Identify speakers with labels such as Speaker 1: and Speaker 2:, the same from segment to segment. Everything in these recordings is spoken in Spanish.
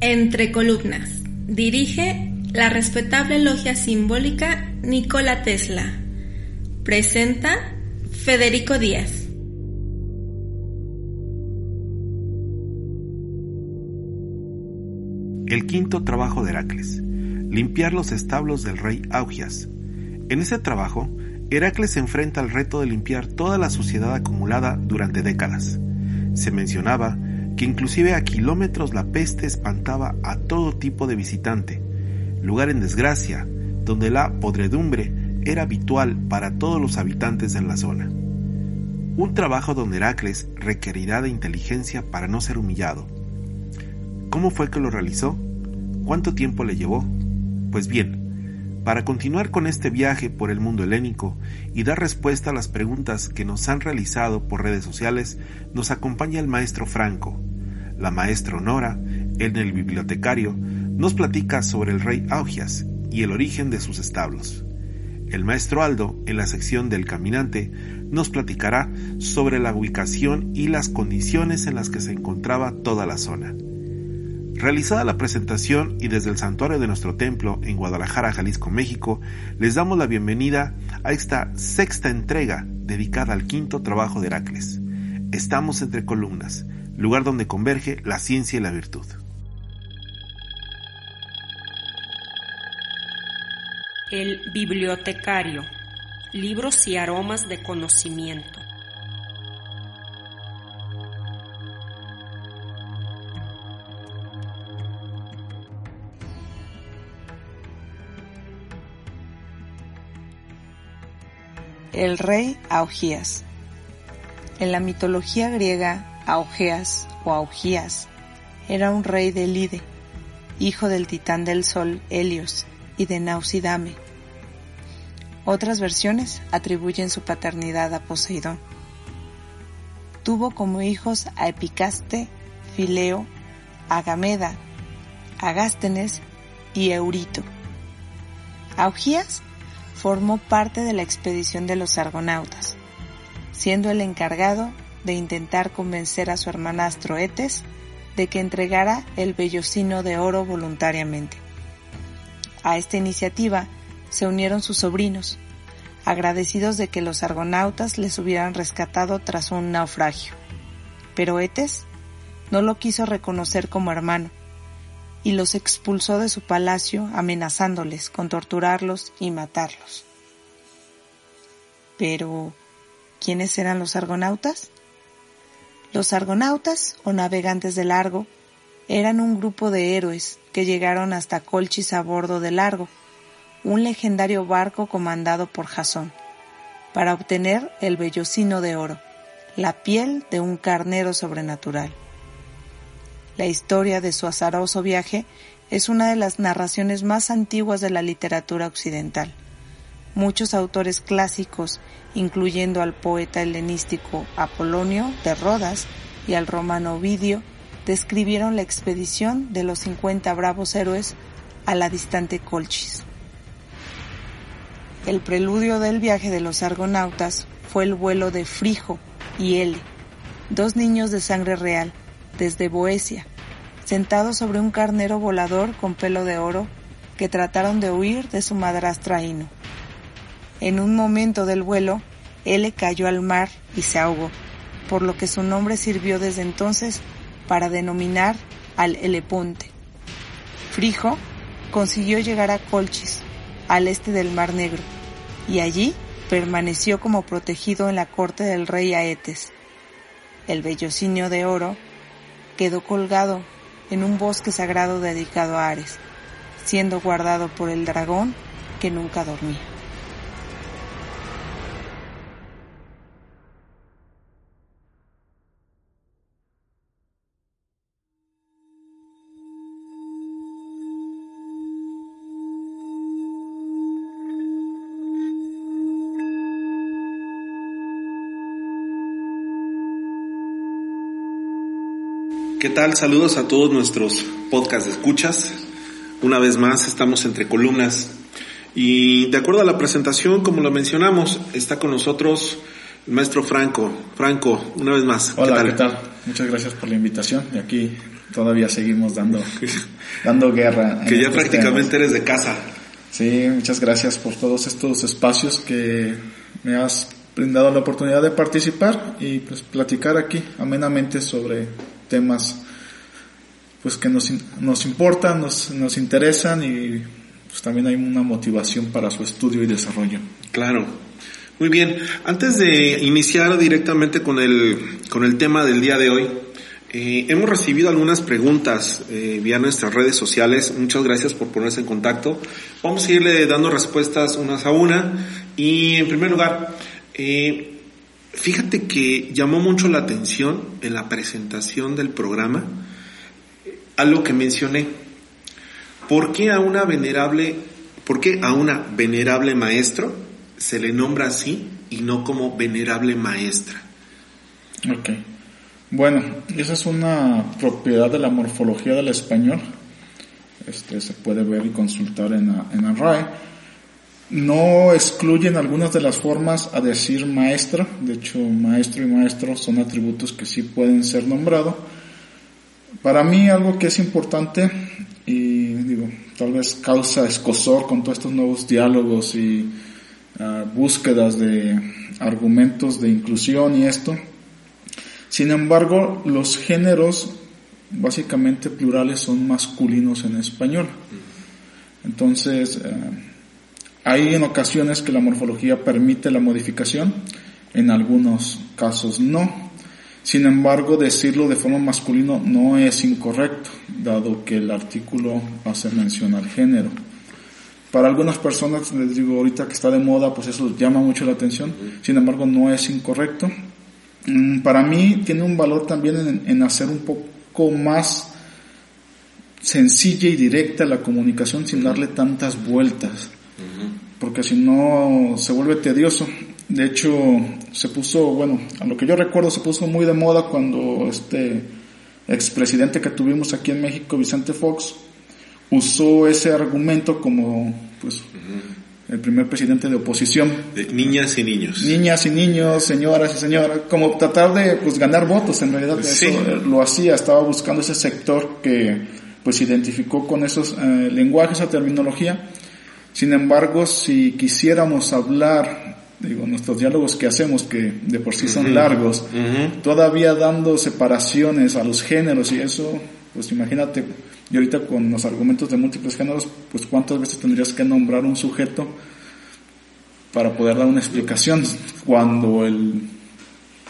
Speaker 1: Entre columnas. Dirige la respetable logia simbólica Nikola Tesla. Presenta Federico Díaz.
Speaker 2: El quinto trabajo de Heracles, limpiar los establos del rey Augias. En ese trabajo, Heracles se enfrenta al reto de limpiar toda la suciedad acumulada durante décadas. Se mencionaba que inclusive a kilómetros la peste espantaba a todo tipo de visitante, lugar en desgracia, donde la podredumbre era habitual para todos los habitantes en la zona. Un trabajo donde Heracles requerirá de inteligencia para no ser humillado. ¿Cómo fue que lo realizó? ¿Cuánto tiempo le llevó? Pues bien, para continuar con este viaje por el mundo helénico y dar respuesta a las preguntas que nos han realizado por redes sociales, nos acompaña el maestro Franco. La maestra Nora, en el bibliotecario, nos platica sobre el rey Augias y el origen de sus establos. El maestro Aldo, en la sección del caminante, nos platicará sobre la ubicación y las condiciones en las que se encontraba toda la zona. Realizada la presentación y desde el santuario de nuestro templo en Guadalajara, Jalisco, México, les damos la bienvenida a esta sexta entrega dedicada al quinto trabajo de Heracles. Estamos entre columnas, lugar donde converge la ciencia y la virtud.
Speaker 3: El bibliotecario, libros y aromas de conocimiento.
Speaker 4: El rey Augías. En la mitología griega, Augeas o Augías era un rey de Lide, hijo del titán del sol Helios y de Nausidame. Otras versiones atribuyen su paternidad a Poseidón. Tuvo como hijos a Epicaste, Fileo, Agameda, Agástenes y Eurito. Augías formó parte de la expedición de los argonautas, siendo el encargado de intentar convencer a su hermanastro Etes de que entregara el vellocino de oro voluntariamente. A esta iniciativa se unieron sus sobrinos, agradecidos de que los argonautas les hubieran rescatado tras un naufragio. Pero Etes no lo quiso reconocer como hermano y los expulsó de su palacio amenazándoles con torturarlos y matarlos. Pero, ¿quiénes eran los argonautas? Los argonautas, o navegantes de Largo, eran un grupo de héroes que llegaron hasta Colchis a bordo de Largo, un legendario barco comandado por Jasón, para obtener el vellocino de oro, la piel de un carnero sobrenatural. La historia de su azaroso viaje es una de las narraciones más antiguas de la literatura occidental. Muchos autores clásicos, incluyendo al poeta helenístico Apolonio de Rodas y al romano Ovidio, describieron la expedición de los 50 bravos héroes a la distante Colchis. El preludio del viaje de los argonautas fue el vuelo de Frijo y Ele, dos niños de sangre real, desde Boesia, sentados sobre un carnero volador con pelo de oro que trataron de huir de su madrastra Ino. En un momento del vuelo, él cayó al mar y se ahogó, por lo que su nombre sirvió desde entonces para denominar al Eleponte. Frijo consiguió llegar a Colchis, al este del Mar Negro, y allí permaneció como protegido en la corte del rey Aetes. El vellocinio de oro quedó colgado en un bosque sagrado dedicado a Ares, siendo guardado por el dragón que nunca dormía.
Speaker 2: ¿Qué tal? Saludos a todos nuestros podcast de escuchas. Una vez más estamos entre columnas Y de acuerdo a la presentación, como lo mencionamos, está con nosotros el maestro Franco. Franco, una vez más.
Speaker 5: Hola, ¿qué tal? Muchas gracias por la invitación. Y aquí todavía seguimos dando, dando guerra.
Speaker 2: Que ya prácticamente eres de casa.
Speaker 5: Sí, muchas gracias por todos estos espacios que me has brindado la oportunidad de participar y pues platicar aquí amenamente sobre temas pues que nos, nos importan, nos, nos interesan y pues también hay una motivación para su estudio y desarrollo.
Speaker 2: Claro. Muy bien. Antes de iniciar directamente con el, con el tema del día de hoy, eh, hemos recibido algunas preguntas eh, vía nuestras redes sociales. Muchas gracias por ponerse en contacto. Vamos a irle dando respuestas unas a una. Y en primer lugar, eh, fíjate que llamó mucho la atención en la presentación del programa algo que mencioné. ¿Por qué a una venerable, por qué a una venerable maestro se le nombra así y no como venerable maestra?
Speaker 5: Ok. Bueno, esa es una propiedad de la morfología del español. Este se puede ver y consultar en en RAE. No excluyen algunas de las formas a decir maestra. De hecho, maestro y maestro son atributos que sí pueden ser nombrados para mí algo que es importante y digo, tal vez causa escosor con todos estos nuevos diálogos y ah, búsquedas de argumentos de inclusión y esto. Sin embargo, los géneros básicamente plurales son masculinos en español. Entonces, ah, hay en ocasiones que la morfología permite la modificación, en algunos casos no. Sin embargo, decirlo de forma masculino no es incorrecto, dado que el artículo hace mención al género. Para algunas personas, les digo ahorita que está de moda, pues eso llama mucho la atención, sin embargo no es incorrecto. Mm, para mí tiene un valor también en, hacer un poco más sencilla y directa la comunicación sin darle tantas vueltas, porque si no se vuelve tedioso. De hecho, se puso, bueno, a lo que yo recuerdo, se puso muy de moda cuando este expresidente que tuvimos aquí en México, Vicente Fox, usó ese argumento como, pues, el primer presidente de oposición.
Speaker 2: De niñas y niños.
Speaker 5: Niñas y niños, señoras y señoras, como tratar de, pues, ganar votos, en realidad eso lo hacía, estaba buscando ese sector que, pues, identificó con esos eh, lenguajes, esa terminología. Sin embargo, si quisiéramos hablar digo, nuestros diálogos que hacemos, que de por sí son largos, todavía dando separaciones a los géneros y eso, pues imagínate, y ahorita con los argumentos de múltiples géneros, pues cuántas veces tendrías que nombrar un sujeto para poder dar una explicación cuando el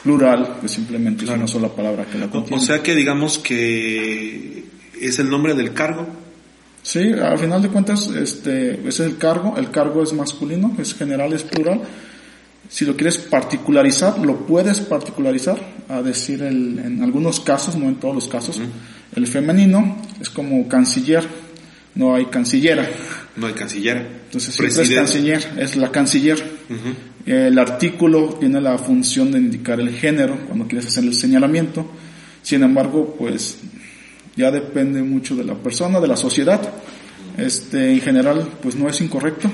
Speaker 5: plural pues simplemente es una sola palabra que la contiene.
Speaker 2: O sea que digamos que es el nombre del cargo.
Speaker 5: Sí, al final de cuentas, este, ese es el cargo, el cargo es masculino, es general, es plural, si lo quieres particularizar, lo puedes particularizar, a decir el, en algunos casos, no en todos los casos. El femenino es como canciller, no hay cancillera.
Speaker 2: No hay cancillera.
Speaker 5: Entonces siempre es canciller, es la canciller. El artículo tiene la función de indicar el género cuando quieres hacer el señalamiento. Sin embargo, pues ya depende mucho de la persona, de la sociedad. Este, en general, pues no es incorrecto.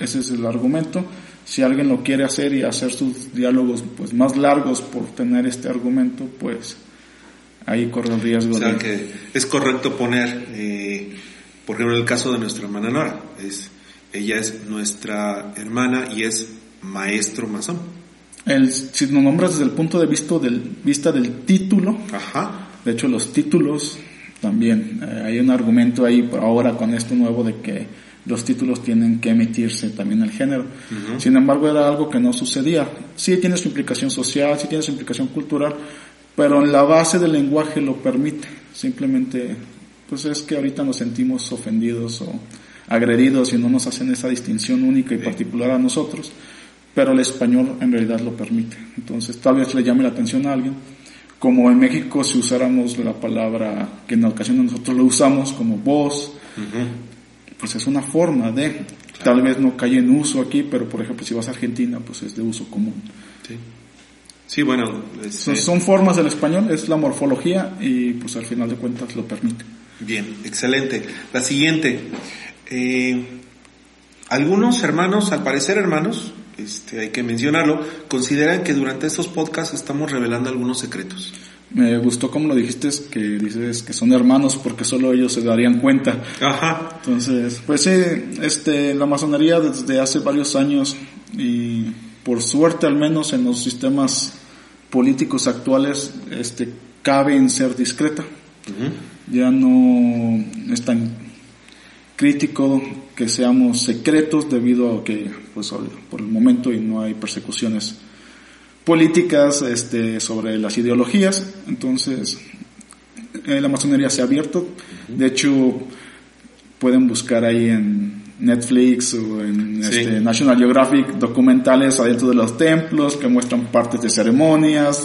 Speaker 5: Ese es el argumento si alguien lo quiere hacer y hacer sus diálogos pues más largos por tener este argumento, pues ahí corre el riesgo.
Speaker 2: O sea que es correcto poner, eh, por ejemplo, el caso de nuestra hermana Nora, es, ella es nuestra hermana y es maestro masón.
Speaker 5: El, si nos nombras desde el punto de vista del, vista del título, Ajá. de hecho los títulos también, eh, hay un argumento ahí ahora con esto nuevo de que los títulos tienen que emitirse también el género. Sin embargo, era algo que no sucedía. Sí tiene su implicación social, sí tiene su implicación cultural, pero en la base del lenguaje lo permite. Simplemente, pues es que ahorita nos sentimos ofendidos o agredidos y no nos hacen esa distinción única y particular a nosotros, pero el español en realidad lo permite. Entonces, tal vez le llame la atención a alguien. Como en México si usáramos la palabra que en ocasiones nosotros lo usamos como voz, pues es una forma de, tal vez no cae en uso aquí, pero por ejemplo si vas a Argentina, pues es de uso común.
Speaker 2: Sí, sí bueno.
Speaker 5: son, formas del español, es la morfología y pues al final de cuentas lo permite.
Speaker 2: Bien, excelente. La siguiente. Eh, Algunos hermanos, al parecer hermanos, este, hay que mencionarlo, consideran que durante estos podcasts estamos revelando algunos secretos.
Speaker 5: Me gustó como lo dijiste, que dices que son hermanos porque solo ellos se darían cuenta.
Speaker 2: Ajá.
Speaker 5: Entonces, pues sí, este, la masonería desde hace varios años y por suerte al menos en los sistemas políticos actuales, este, cabe en ser discreta. Ya no es tan crítico que seamos secretos debido a que, pues, por el momento y no hay persecuciones políticas este, sobre las ideologías. Entonces, eh, la masonería se ha abierto. De hecho, pueden buscar ahí en Netflix o en este, National Geographic documentales adentro de los templos que muestran partes de ceremonias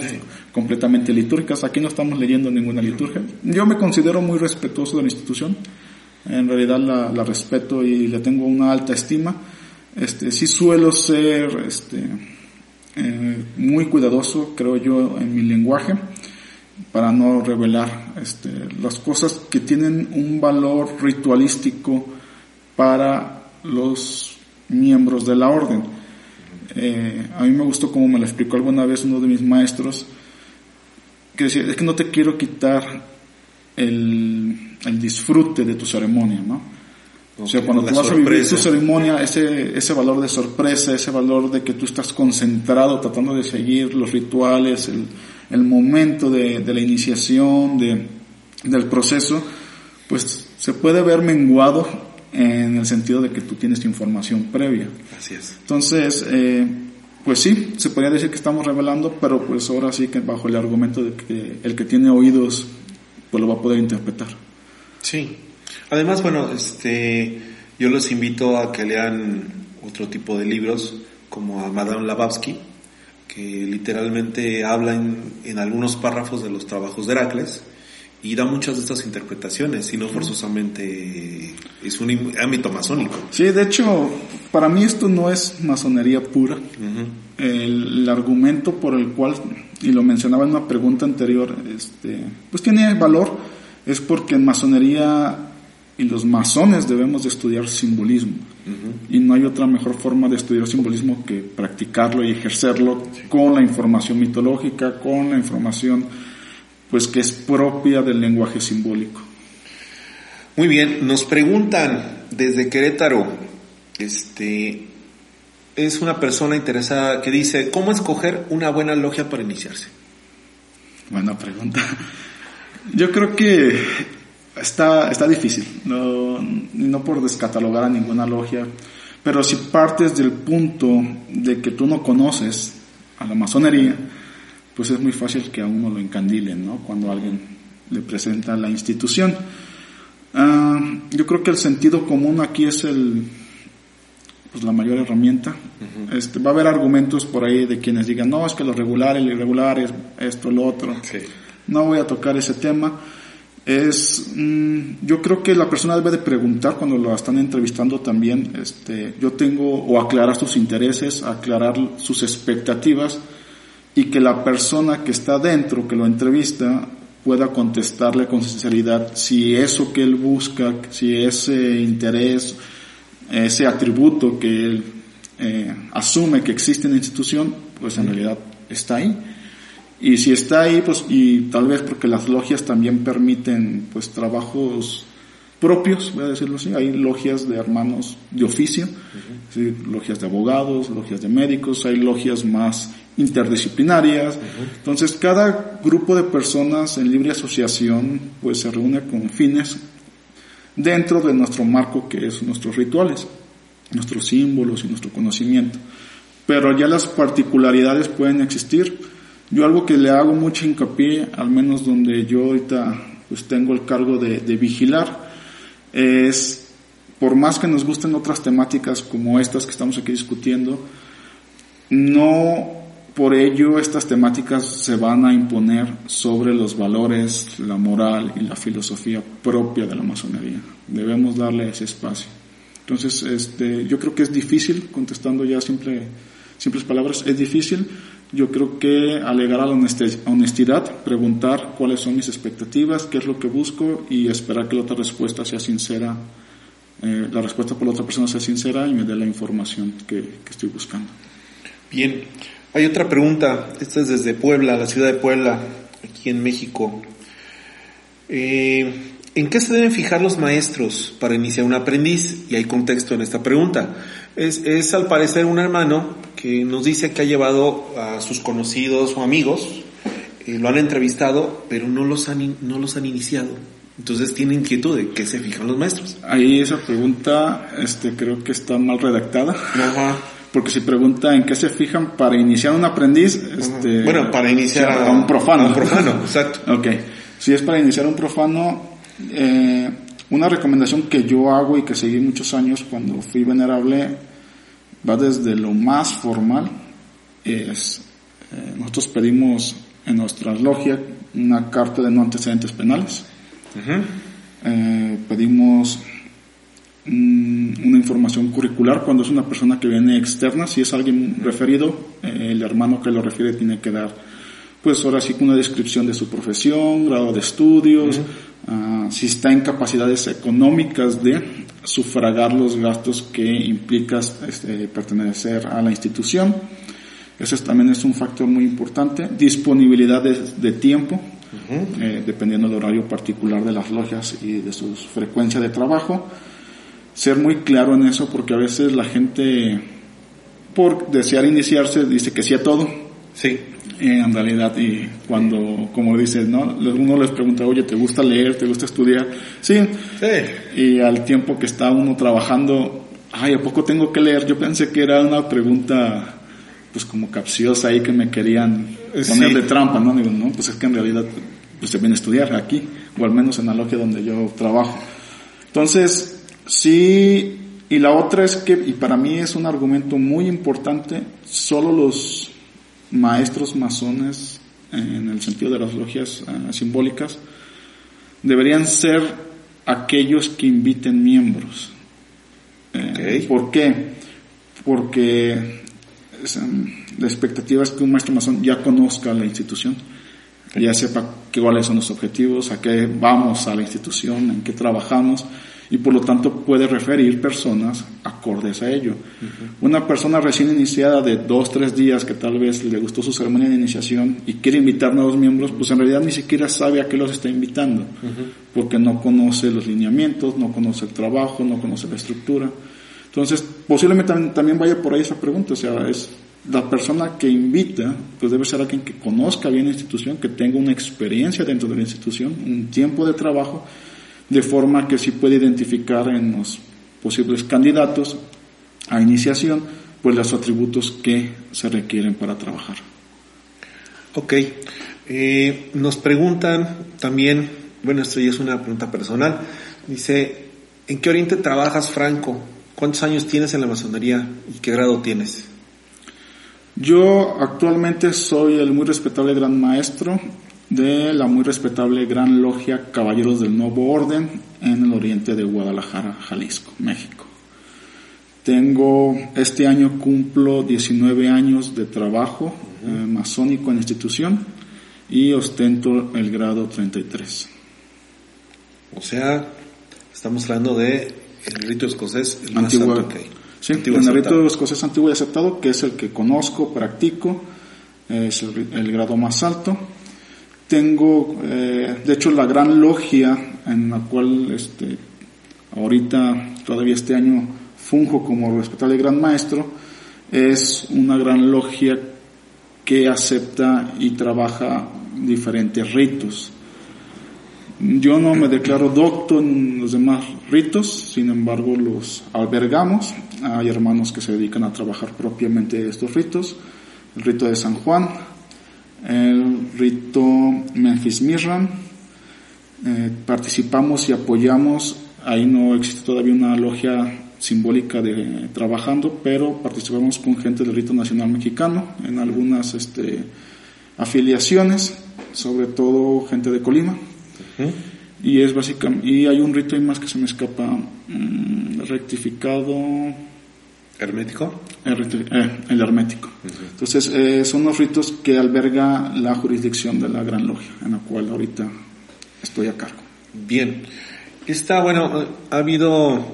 Speaker 5: completamente litúrgicas. Aquí no estamos leyendo ninguna liturgia. Yo me considero muy respetuoso de la institución. En realidad la, la respeto y le tengo una alta estima. Este, sí suelo ser, este, eh, muy cuidadoso, creo yo, en mi lenguaje para no revelar este, las cosas que tienen un valor ritualístico para los miembros de la orden. Eh, a mí me gustó como me lo explicó alguna vez uno de mis maestros, que decía, es que no te quiero quitar el, el disfrute de tu ceremonia, ¿no? O sea, cuando tú vas a vivir tu ceremonia, ese, ese valor de sorpresa, ese valor de que tú estás concentrado tratando de seguir los rituales, el, el momento de, de, la iniciación, de, del proceso, pues se puede ver menguado en el sentido de que tú tienes información previa.
Speaker 2: Así es.
Speaker 5: Entonces, eh, pues sí, se podría decir que estamos revelando, pero pues ahora sí que bajo el argumento de que el que tiene oídos, pues lo va a poder interpretar.
Speaker 2: Sí, Además, bueno, este, yo los invito a que lean otro tipo de libros, como a Madame Blavatsky, que literalmente habla en, algunos párrafos de los trabajos de Heracles y da muchas de estas interpretaciones, y no forzosamente es un ámbito masónico.
Speaker 5: Sí, de hecho, para mí esto no es masonería pura. el, el, argumento por el cual, y lo mencionaba en una pregunta anterior, este, pues tiene valor, es porque en masonería y los masones debemos de estudiar simbolismo. Y no hay otra mejor forma de estudiar simbolismo que practicarlo y ejercerlo con la información mitológica, con la información pues que es propia del lenguaje simbólico.
Speaker 2: Muy bien, nos preguntan desde Querétaro, este es una persona interesada que dice, ¿cómo escoger una buena logia para iniciarse?
Speaker 5: Buena pregunta. Yo creo que está, está difícil, no, no por descatalogar a ninguna logia, pero si partes del punto de que tú no conoces a la masonería, pues es muy fácil que a uno lo encandilen, ¿no? Cuando alguien le presenta la institución. Uh, yo creo que el sentido común aquí es el, pues la mayor herramienta. Uh -huh. este, va a haber argumentos por ahí de quienes digan, no, es que lo regular, el irregular, es esto, lo otro.
Speaker 2: Sí.
Speaker 5: No voy a tocar ese tema es, mmm, yo creo que la persona debe de preguntar cuando lo están entrevistando también, este, yo tengo, o aclarar sus intereses, aclarar sus expectativas, y que la persona que está dentro, que lo entrevista, pueda contestarle con sinceridad si eso que él busca, si ese interés, ese atributo que él eh, asume que existe en la institución, pues en realidad está ahí. Y si está ahí, pues, y tal vez porque las logias también permiten, pues, trabajos propios, voy a decirlo así, hay logias de hermanos de oficio, uh -huh. ¿sí? logias de abogados, logias de médicos, hay logias más interdisciplinarias, uh -huh. entonces cada grupo de personas en libre asociación pues se reúne con fines dentro de nuestro marco que es nuestros rituales, nuestros símbolos y nuestro conocimiento, pero ya las particularidades pueden existir, yo algo que le hago mucho hincapié, al menos donde yo ahorita pues tengo el cargo de, de vigilar, es, por más que nos gusten otras temáticas como estas que estamos aquí discutiendo, no por ello estas temáticas se van a imponer sobre los valores, la moral y la filosofía propia de la masonería. Debemos darle ese espacio. Entonces, este, yo creo que es difícil, contestando ya simple, simples palabras, es difícil. Yo creo que alegar a la honestidad, preguntar cuáles son mis expectativas, qué es lo que busco y esperar que la otra respuesta sea sincera eh, la respuesta por la otra persona sea sincera y me dé la información que, que estoy buscando.
Speaker 2: Bien, hay otra pregunta, esta es desde Puebla, la ciudad de Puebla, aquí en México. Eh, ¿En qué se deben fijar los maestros para iniciar un aprendiz? Y hay contexto en esta pregunta. Es, es al parecer un hermano que nos dice que ha llevado a sus conocidos o amigos, eh, lo han entrevistado, pero no los han, no los han iniciado. Entonces tiene inquietud de qué se fijan los maestros.
Speaker 5: Ahí esa pregunta este, creo que está mal redactada.
Speaker 2: Ajá.
Speaker 5: Porque si pregunta en qué se fijan para iniciar un aprendiz, este,
Speaker 2: Bueno, para iniciar
Speaker 5: a, un profano.
Speaker 2: a un profano, exacto.
Speaker 5: ok. Si es para iniciar un profano, eh, una recomendación que yo hago y que seguí muchos años cuando fui venerable va desde lo más formal. Es, eh, nosotros pedimos en nuestra logia una carta de no antecedentes penales. Eh, pedimos mm, una información curricular cuando es una persona que viene externa, si es alguien referido, eh, el hermano que lo refiere tiene que dar, pues ahora sí una descripción de su profesión, grado de estudios, ah, si está en capacidades económicas de sufragar los gastos que implica este, pertenecer a la institución. Eso es- también es un factor muy importante. Disponibilidad de, de tiempo, eh, dependiendo del horario particular de las logias y de su frecuencia de trabajo. Ser muy claro en eso porque a veces la gente, por desear iniciarse, dice que sí a todo.
Speaker 2: Sí.
Speaker 5: Eh, en realidad, y cuando, como dices, ¿no? Uno les pregunta, oye, ¿te gusta leer? ¿Te gusta estudiar? Sí.
Speaker 2: Sí.
Speaker 5: Y al tiempo que está uno trabajando, ay, ¿a poco tengo que leer? Yo pensé que era una pregunta, pues como capciosa ahí que me querían poner
Speaker 2: Sí.
Speaker 5: de trampa, ¿no? Digo, no, pues es que en realidad, pues se viene a estudiar aquí, o al menos en la logia donde yo trabajo. Entonces, sí, y la otra es que, y para mí es un argumento muy importante, solo los maestros masones, en el sentido de las logias eh, simbólicas, deberían ser aquellos que inviten miembros. Eh. ¿Por qué? Porque es, em, la expectativa es que un maestro masón ya conozca la institución, ya sepa qué- cuáles son los objetivos, a qué vamos a la institución, en qué trabajamos, y por lo tanto puede referir personas acordes a ello. Una persona recién iniciada de dos, tres días que tal vez le gustó su ceremonia de iniciación y quiere invitar nuevos miembros, pues en realidad ni siquiera sabe a qué los está invitando, porque no conoce los lineamientos, no conoce el trabajo, no conoce la estructura. Entonces, posiblemente tam- también vaya por ahí esa pregunta, o sea, es la persona que invita, pues debe ser alguien que conozca bien la institución, que tenga una experiencia dentro de la institución, un tiempo de trabajo, de forma que sí puede identificar en los posibles candidatos a iniciación, pues los atributos que se requieren para trabajar.
Speaker 2: Ok. Eh, nos preguntan también, bueno, esto ya es una pregunta personal. Dice, ¿en qué oriente trabajas, Franco? ¿Cuántos años tienes en la masonería y qué grado tienes?
Speaker 5: Yo actualmente soy el muy respetable gran maestro de la muy respetable Gran Logia Caballeros del Nuevo Orden en el oriente de Guadalajara, Jalisco, México. Tengo, este año cumplo 19 años de trabajo eh, masónico en la institución y ostento el grado 33.
Speaker 2: O sea, estamos hablando de el rito escocés, el más
Speaker 5: Antigua-
Speaker 2: alto que hay.
Speaker 5: Sí, el
Speaker 2: aceptado.
Speaker 5: rito escocés antiguo y aceptado, que es el que conozco, practico, es el grado más alto. Tengo, eh, de hecho, la gran logia en la cual este, ahorita, todavía este año, funjo como respetable gran maestro, es una gran logia que acepta y trabaja diferentes ritos. Yo no me declaro docto en los demás ritos, sin embargo los albergamos. Hay hermanos que se dedican a trabajar propiamente estos ritos. El rito de San Juan, el rito Memphis Mirran. Eh, participamos y apoyamos. Ahí no existe todavía una logia simbólica de trabajando, pero participamos con gente del rito nacional mexicano en algunas este, afiliaciones, sobre todo gente de Colima. Y es básicamente, y hay un rito ahí más que se me escapa, mm, rectificado,
Speaker 2: ¿Hermético?
Speaker 5: eh, el hermético. Entonces, eh, son los ritos que alberga la jurisdicción de la Gran Logia, en la cual ahorita estoy a cargo.
Speaker 2: Bien. Está, bueno, ha habido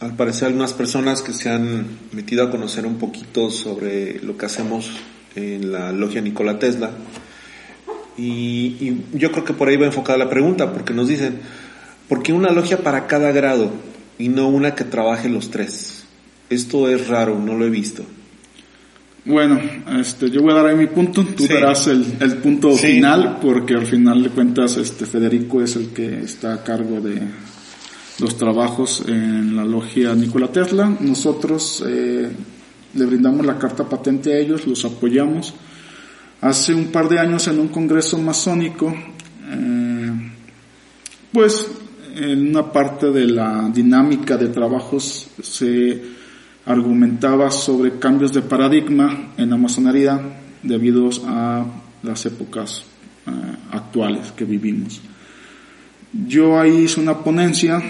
Speaker 2: al parecer algunas personas que se han metido a conocer un poquito sobre lo que hacemos en la logia Nikola Tesla. Y, yo creo que por ahí va enfocada la pregunta, porque nos dicen, ¿por qué una logia para cada grado y no una que trabaje los tres? Esto es raro, no lo he visto.
Speaker 5: Bueno, este, yo voy a dar ahí mi punto, tú darás el, punto final, porque al final de cuentas este, Federico es el que está a cargo de, los trabajos en la logia Nikola Tesla. Nosotros eh, le brindamos la carta patente a ellos, los apoyamos. Hace un par de años en un congreso masónico, eh, pues en una parte de la dinámica de trabajos se argumentaba sobre cambios de paradigma en la masonería debido a las épocas eh, actuales que vivimos. Yo ahí hice una ponencia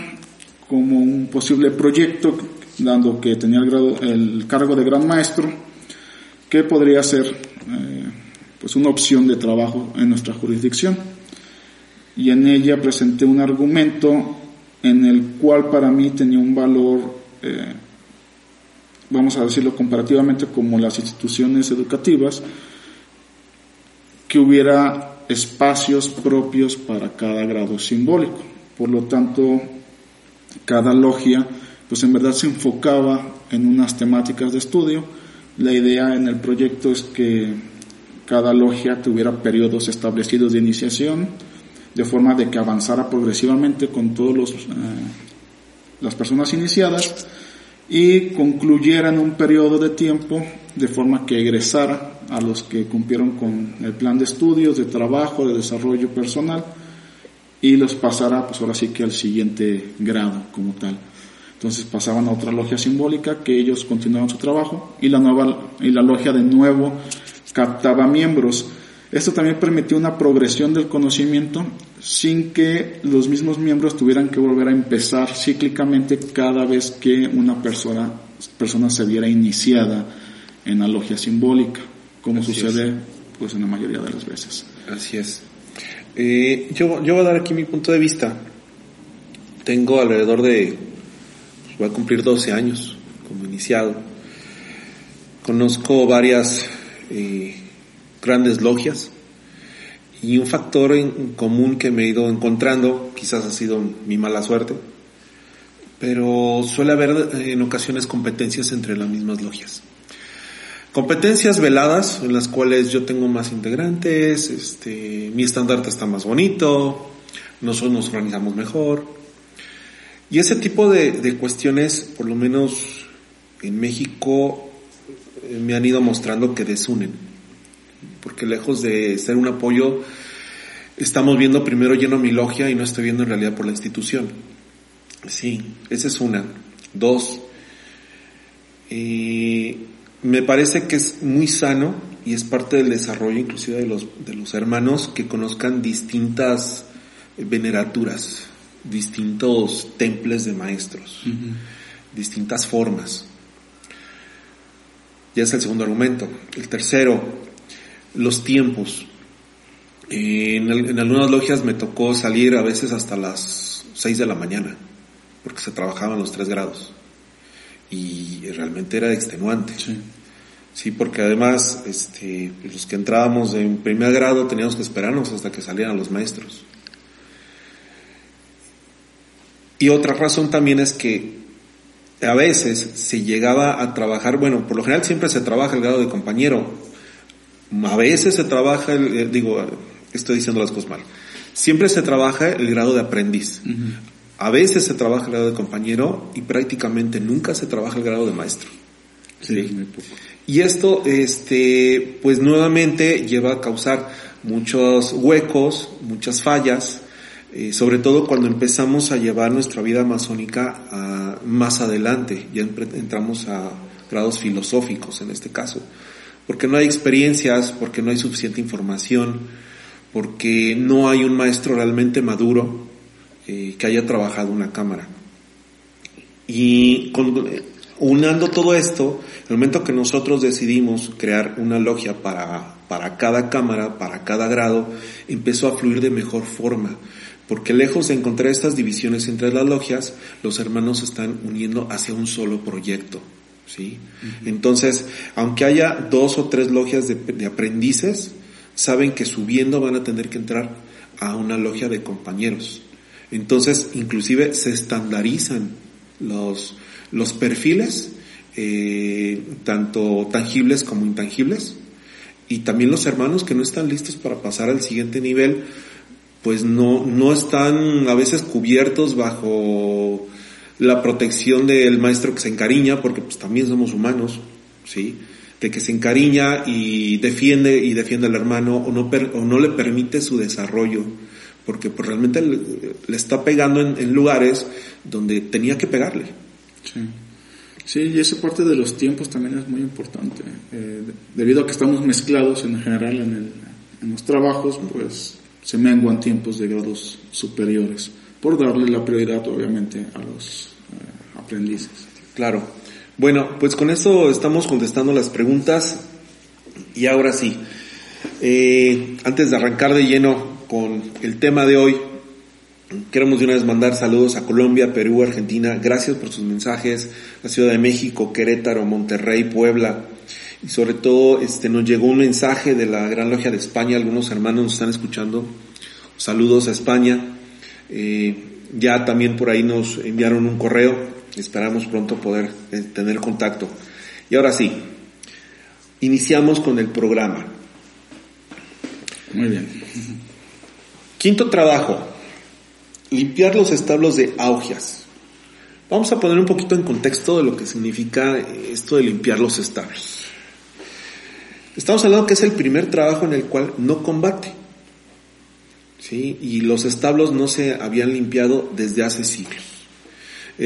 Speaker 5: como un posible proyecto, dando que tenía el, grado, el cargo de gran maestro, que podría ser eh, pues una opción de trabajo en nuestra jurisdicción. Y en ella presenté un argumento en el cual para mí tenía un valor, eh, vamos a decirlo comparativamente como las instituciones educativas, que hubiera espacios propios para cada grado simbólico. Por lo tanto, cada logia, pues en verdad se enfocaba en unas temáticas de estudio. La idea en el proyecto es que cada logia tuviera periodos establecidos de iniciación, de forma de que avanzara progresivamente con todas eh, las personas iniciadas y concluyera en un periodo de tiempo de forma que egresara a los que cumplieron con el plan de estudios, de trabajo, de desarrollo personal y los pasara pues ahora sí que al siguiente grado como tal. Entonces pasaban a otra logia simbólica que ellos continuaban su trabajo y la nueva y la logia de nuevo captaba miembros. Esto también permitió una progresión del conocimiento sin que los mismos miembros tuvieran que volver a empezar cíclicamente cada vez que una persona, persona se viera iniciada en la logia simbólica, como sucede pues en la mayoría de las veces.
Speaker 2: Así es. Eh, yo, yo voy a dar aquí mi punto de vista. Tengo alrededor de, pues, voy a cumplir 12 años como iniciado. Conozco varias eh, grandes logias y un factor en común que me he ido encontrando, quizás ha sido mi mala suerte, pero suele haber en ocasiones competencias entre las mismas logias. Competencias veladas en las cuales yo tengo más integrantes, este, mi estandarte está más bonito, nosotros nos organizamos mejor. Y ese tipo de, de cuestiones, por lo menos en México, eh, me han ido mostrando que desunen. Porque lejos de ser un apoyo, estamos viendo primero lleno mi logia y no estoy viendo en realidad por la institución. Sí, esa es una. Dos, eh, me parece que es muy sano y es parte del desarrollo inclusive de los, de los hermanos que conozcan distintas veneraturas, distintos temples de maestros, distintas formas. Ya es el segundo argumento. El tercero, los tiempos. En, en, algunas logias me tocó salir a veces hasta las 6 de la mañana, porque se trabajaban los tres grados y realmente era extenuante. Sí. porque además este, los que entrábamos en primer grado teníamos que esperarnos hasta que salieran los maestros. Y otra razón también es que a veces se llegaba a trabajar, bueno, por lo general siempre se trabaja el grado de compañero, a veces se trabaja, el, digo, estoy diciendo las cosas mal, siempre se trabaja el grado de aprendiz. A veces se trabaja el grado de compañero y prácticamente nunca se trabaja el grado de maestro. Sí. Y esto, este, pues nuevamente lleva a causar muchos huecos, muchas fallas, eh, sobre todo cuando empezamos a llevar nuestra vida masónica a, más adelante, ya entramos a grados filosóficos en este caso, porque no hay experiencias, porque no hay suficiente información, porque no hay un maestro realmente maduro eh, que haya trabajado una cámara. Y con, unando todo esto, el momento que nosotros decidimos crear una logia para, para cada cámara, para cada grado, empezó a fluir de mejor forma. porque lejos de encontrar estas divisiones entre las logias, los hermanos se están uniendo hacia un solo proyecto. ¿Sí? Entonces, aunque haya dos o tres logias de, de aprendices, saben que subiendo van a tener que entrar a una logia de compañeros. Entonces, inclusive se estandarizan los, los perfiles, eh, tanto tangibles como intangibles, y también los hermanos que no están listos para pasar al siguiente nivel, pues no, no están a veces cubiertos bajo la protección del maestro que se encariña, porque pues también somos humanos, ¿sí? De que se encariña y defiende y defiende al hermano o no, o no le permite su desarrollo, porque pues realmente le, está pegando en, lugares donde tenía que pegarle.
Speaker 5: Sí. Sí, y esa parte de los tiempos también es muy importante. Eh, debido a que estamos mezclados en general en, el, en los trabajos, pues se menguan tiempos de grados superiores, por darle la prioridad obviamente a los aprendices.
Speaker 2: Claro. Bueno, pues con eso estamos contestando las preguntas. Y ahora sí, eh, antes de arrancar de lleno con el tema de hoy, queremos de una vez mandar saludos a Colombia, Perú, Argentina, gracias por sus mensajes, la Ciudad de México, Querétaro, Monterrey, Puebla, y sobre todo este nos llegó un mensaje de la Gran Logia de España, algunos hermanos nos están escuchando, saludos a España, eh, ya también por ahí nos enviaron un correo, esperamos pronto poder eh, tener contacto. Y ahora sí, iniciamos con el programa.
Speaker 5: Muy bien.
Speaker 2: Quinto trabajo, limpiar los establos de augias. Vamos a poner un poquito en contexto de lo que significa esto de limpiar los establos. Estamos hablando que es el primer trabajo en el cual no combate. ¿sí? Y los establos no se habían limpiado desde hace siglos.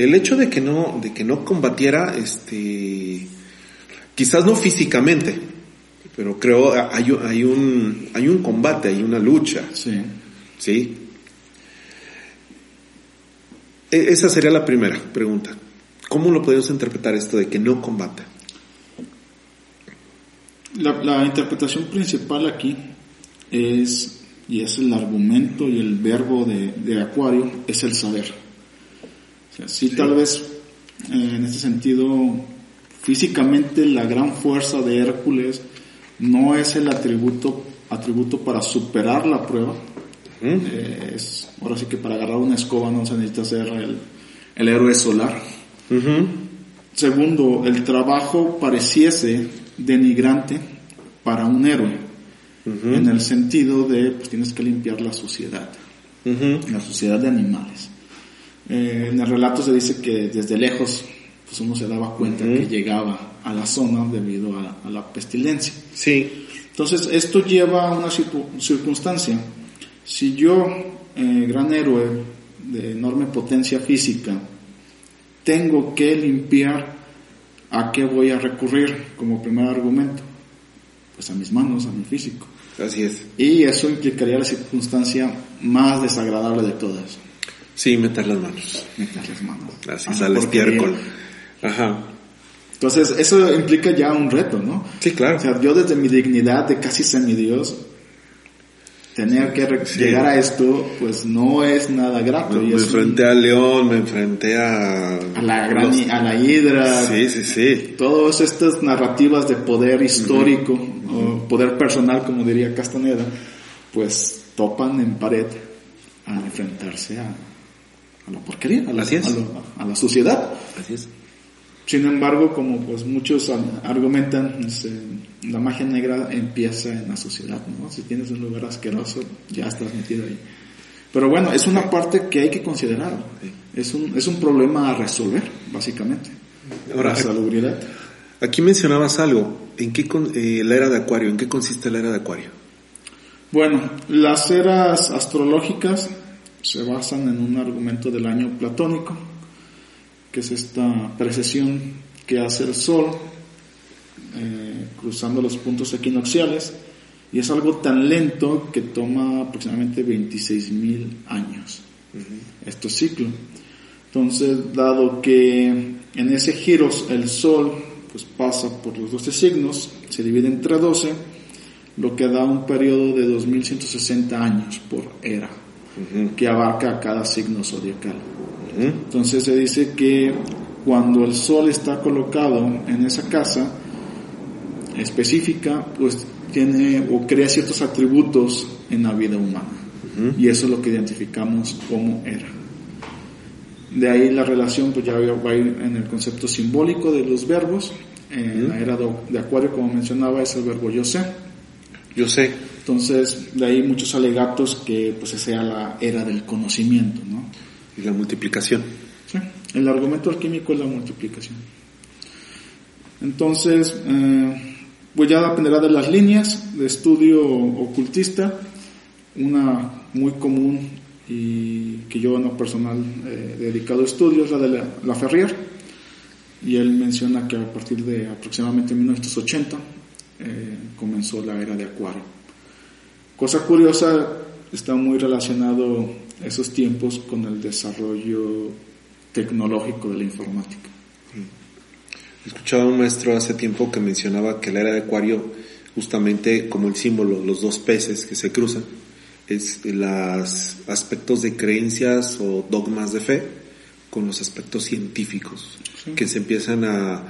Speaker 2: El hecho de que no, de que no combatiera, este, quizás no físicamente, pero creo hay, hay un, hay un combate, hay una lucha.
Speaker 5: Sí.
Speaker 2: ¿Sí? E, esa sería la primera pregunta. ¿Cómo lo podemos interpretar esto de que no combate?
Speaker 5: La, interpretación principal aquí es, y es el argumento y el verbo de, Acuario, es el saber. Sí, tal vez eh, en este sentido, físicamente la gran fuerza de Hércules no es el atributo, atributo para superar la prueba. Eh, es, ahora sí que para agarrar una escoba no se necesita ser el, el héroe solar. Segundo, el trabajo pareciese denigrante para un héroe, en el sentido de, pues tienes que limpiar la sociedad, la sociedad de animales. Eh, en el relato se dice que desde lejos pues uno se daba cuenta que llegaba a la zona debido a, la pestilencia.
Speaker 2: Sí.
Speaker 5: Entonces esto lleva a una circunstancia. Si yo, eh, gran héroe de enorme potencia física, tengo que limpiar ¿a qué voy a recurrir como primer argumento? Pues a mis manos, a mi físico.
Speaker 2: Así es.
Speaker 5: Y eso implicaría la circunstancia más desagradable de todas.
Speaker 2: Sí, meter las manos.
Speaker 5: Meter las manos.
Speaker 2: Así es, al estiércol. Ajá.
Speaker 5: Entonces, eso implica ya un reto, ¿no?
Speaker 2: Sí, claro.
Speaker 5: O sea, yo desde mi dignidad de casi semidios, tener que llegar a esto, pues no es nada grato.
Speaker 2: Me, enfrenté al león, me enfrenté a...
Speaker 5: A la, gran, a la hidra.
Speaker 2: Sí, sí, sí.
Speaker 5: Todas estas narrativas de poder histórico, o poder personal, como diría Castaneda, pues topan en pared a enfrentarse a, a la porquería, a la, a, la sociedad.
Speaker 2: Así es.
Speaker 5: Sin embargo, como pues muchos argumentan, la magia negra empieza en la sociedad, ¿no? Si tienes un lugar asqueroso, ya estás metido ahí. Pero bueno, es una parte que hay que considerar. Es un, es un problema a resolver, básicamente.
Speaker 2: Ahora, la salubridad. Aquí mencionabas algo. ¿En qué eh, la era de Acuario? ¿En qué consiste la era de Acuario?
Speaker 5: Bueno, las eras astrológicas se basan en un argumento del año platónico, que es esta precesión que hace el Sol eh, cruzando los puntos equinocciales y es algo tan lento que toma aproximadamente 26.000 años este ciclo. Entonces, dado que en ese giro el Sol pues pasa por los 12 signos, se divide entre 12, lo que da un periodo de 2160 años por era. Que abarca cada signo zodiacal. Entonces se dice que cuando el sol está colocado en esa casa específica, pues tiene o crea ciertos atributos en la vida humana. Y eso es lo que identificamos como era. De ahí la relación pues ya va a ir en el concepto simbólico de los verbos. En la era de Acuario, como mencionaba, es el verbo yo sé.
Speaker 2: Yo sé.
Speaker 5: Entonces, de ahí muchos alegatos que pues sea la era del conocimiento, ¿no?
Speaker 2: Y la multiplicación.
Speaker 5: Sí, el argumento alquímico es la multiplicación. Entonces, eh, pues ya dependerá de las líneas de estudio ocultista. Una muy común y que yo en lo personal he dedicado a estudio es la de la, Ferrier. Y él menciona que a partir de aproximadamente 1980 eh, comenzó la era de Acuario. Cosa curiosa, está muy relacionado esos tiempos con el desarrollo tecnológico de la informática.
Speaker 2: Escuchaba a un maestro hace tiempo que mencionaba que la era de Acuario, justamente como el símbolo, los dos peces que se cruzan, es los aspectos de creencias o dogmas de fe con los aspectos científicos que se empiezan a,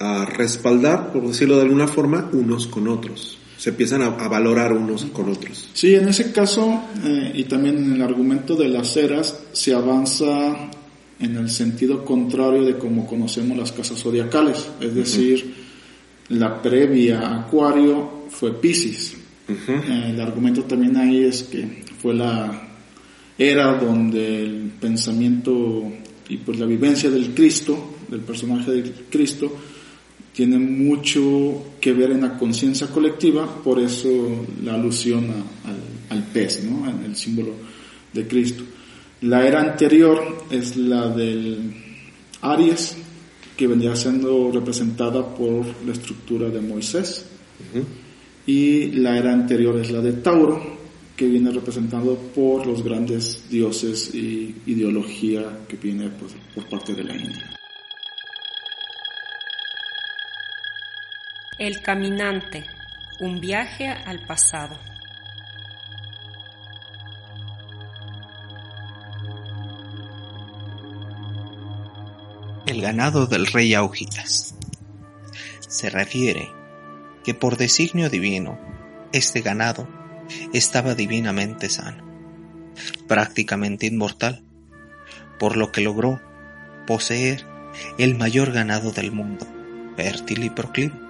Speaker 2: a, respaldar, por decirlo de alguna forma, unos con otros. Se empiezan a, valorar unos con otros.
Speaker 5: Sí, en ese caso, eh, y también en el argumento de las eras, se avanza en el sentido contrario de cómo conocemos las casas zodiacales, es decir, la previa Acuario fue Pisces. Eh, el argumento también ahí es que fue la era donde el pensamiento y pues la vivencia del Cristo, del personaje del Cristo, tiene mucho que ver en la conciencia colectiva, por eso la alusión al, al pez, ¿no? el símbolo de Cristo. La era anterior es la del Aries, que vendría siendo representada por la estructura de Moisés. Y la era anterior es la de Tauro, que viene representado por los grandes dioses y ideología que viene pues, por parte de la India.
Speaker 3: El caminante, un viaje al pasado.
Speaker 6: el ganado del rey Augias. Se refiere que por designio divino, este ganado estaba divinamente sano, prácticamente inmortal, por lo que logró poseer el mayor ganado del mundo, fértil y proclive.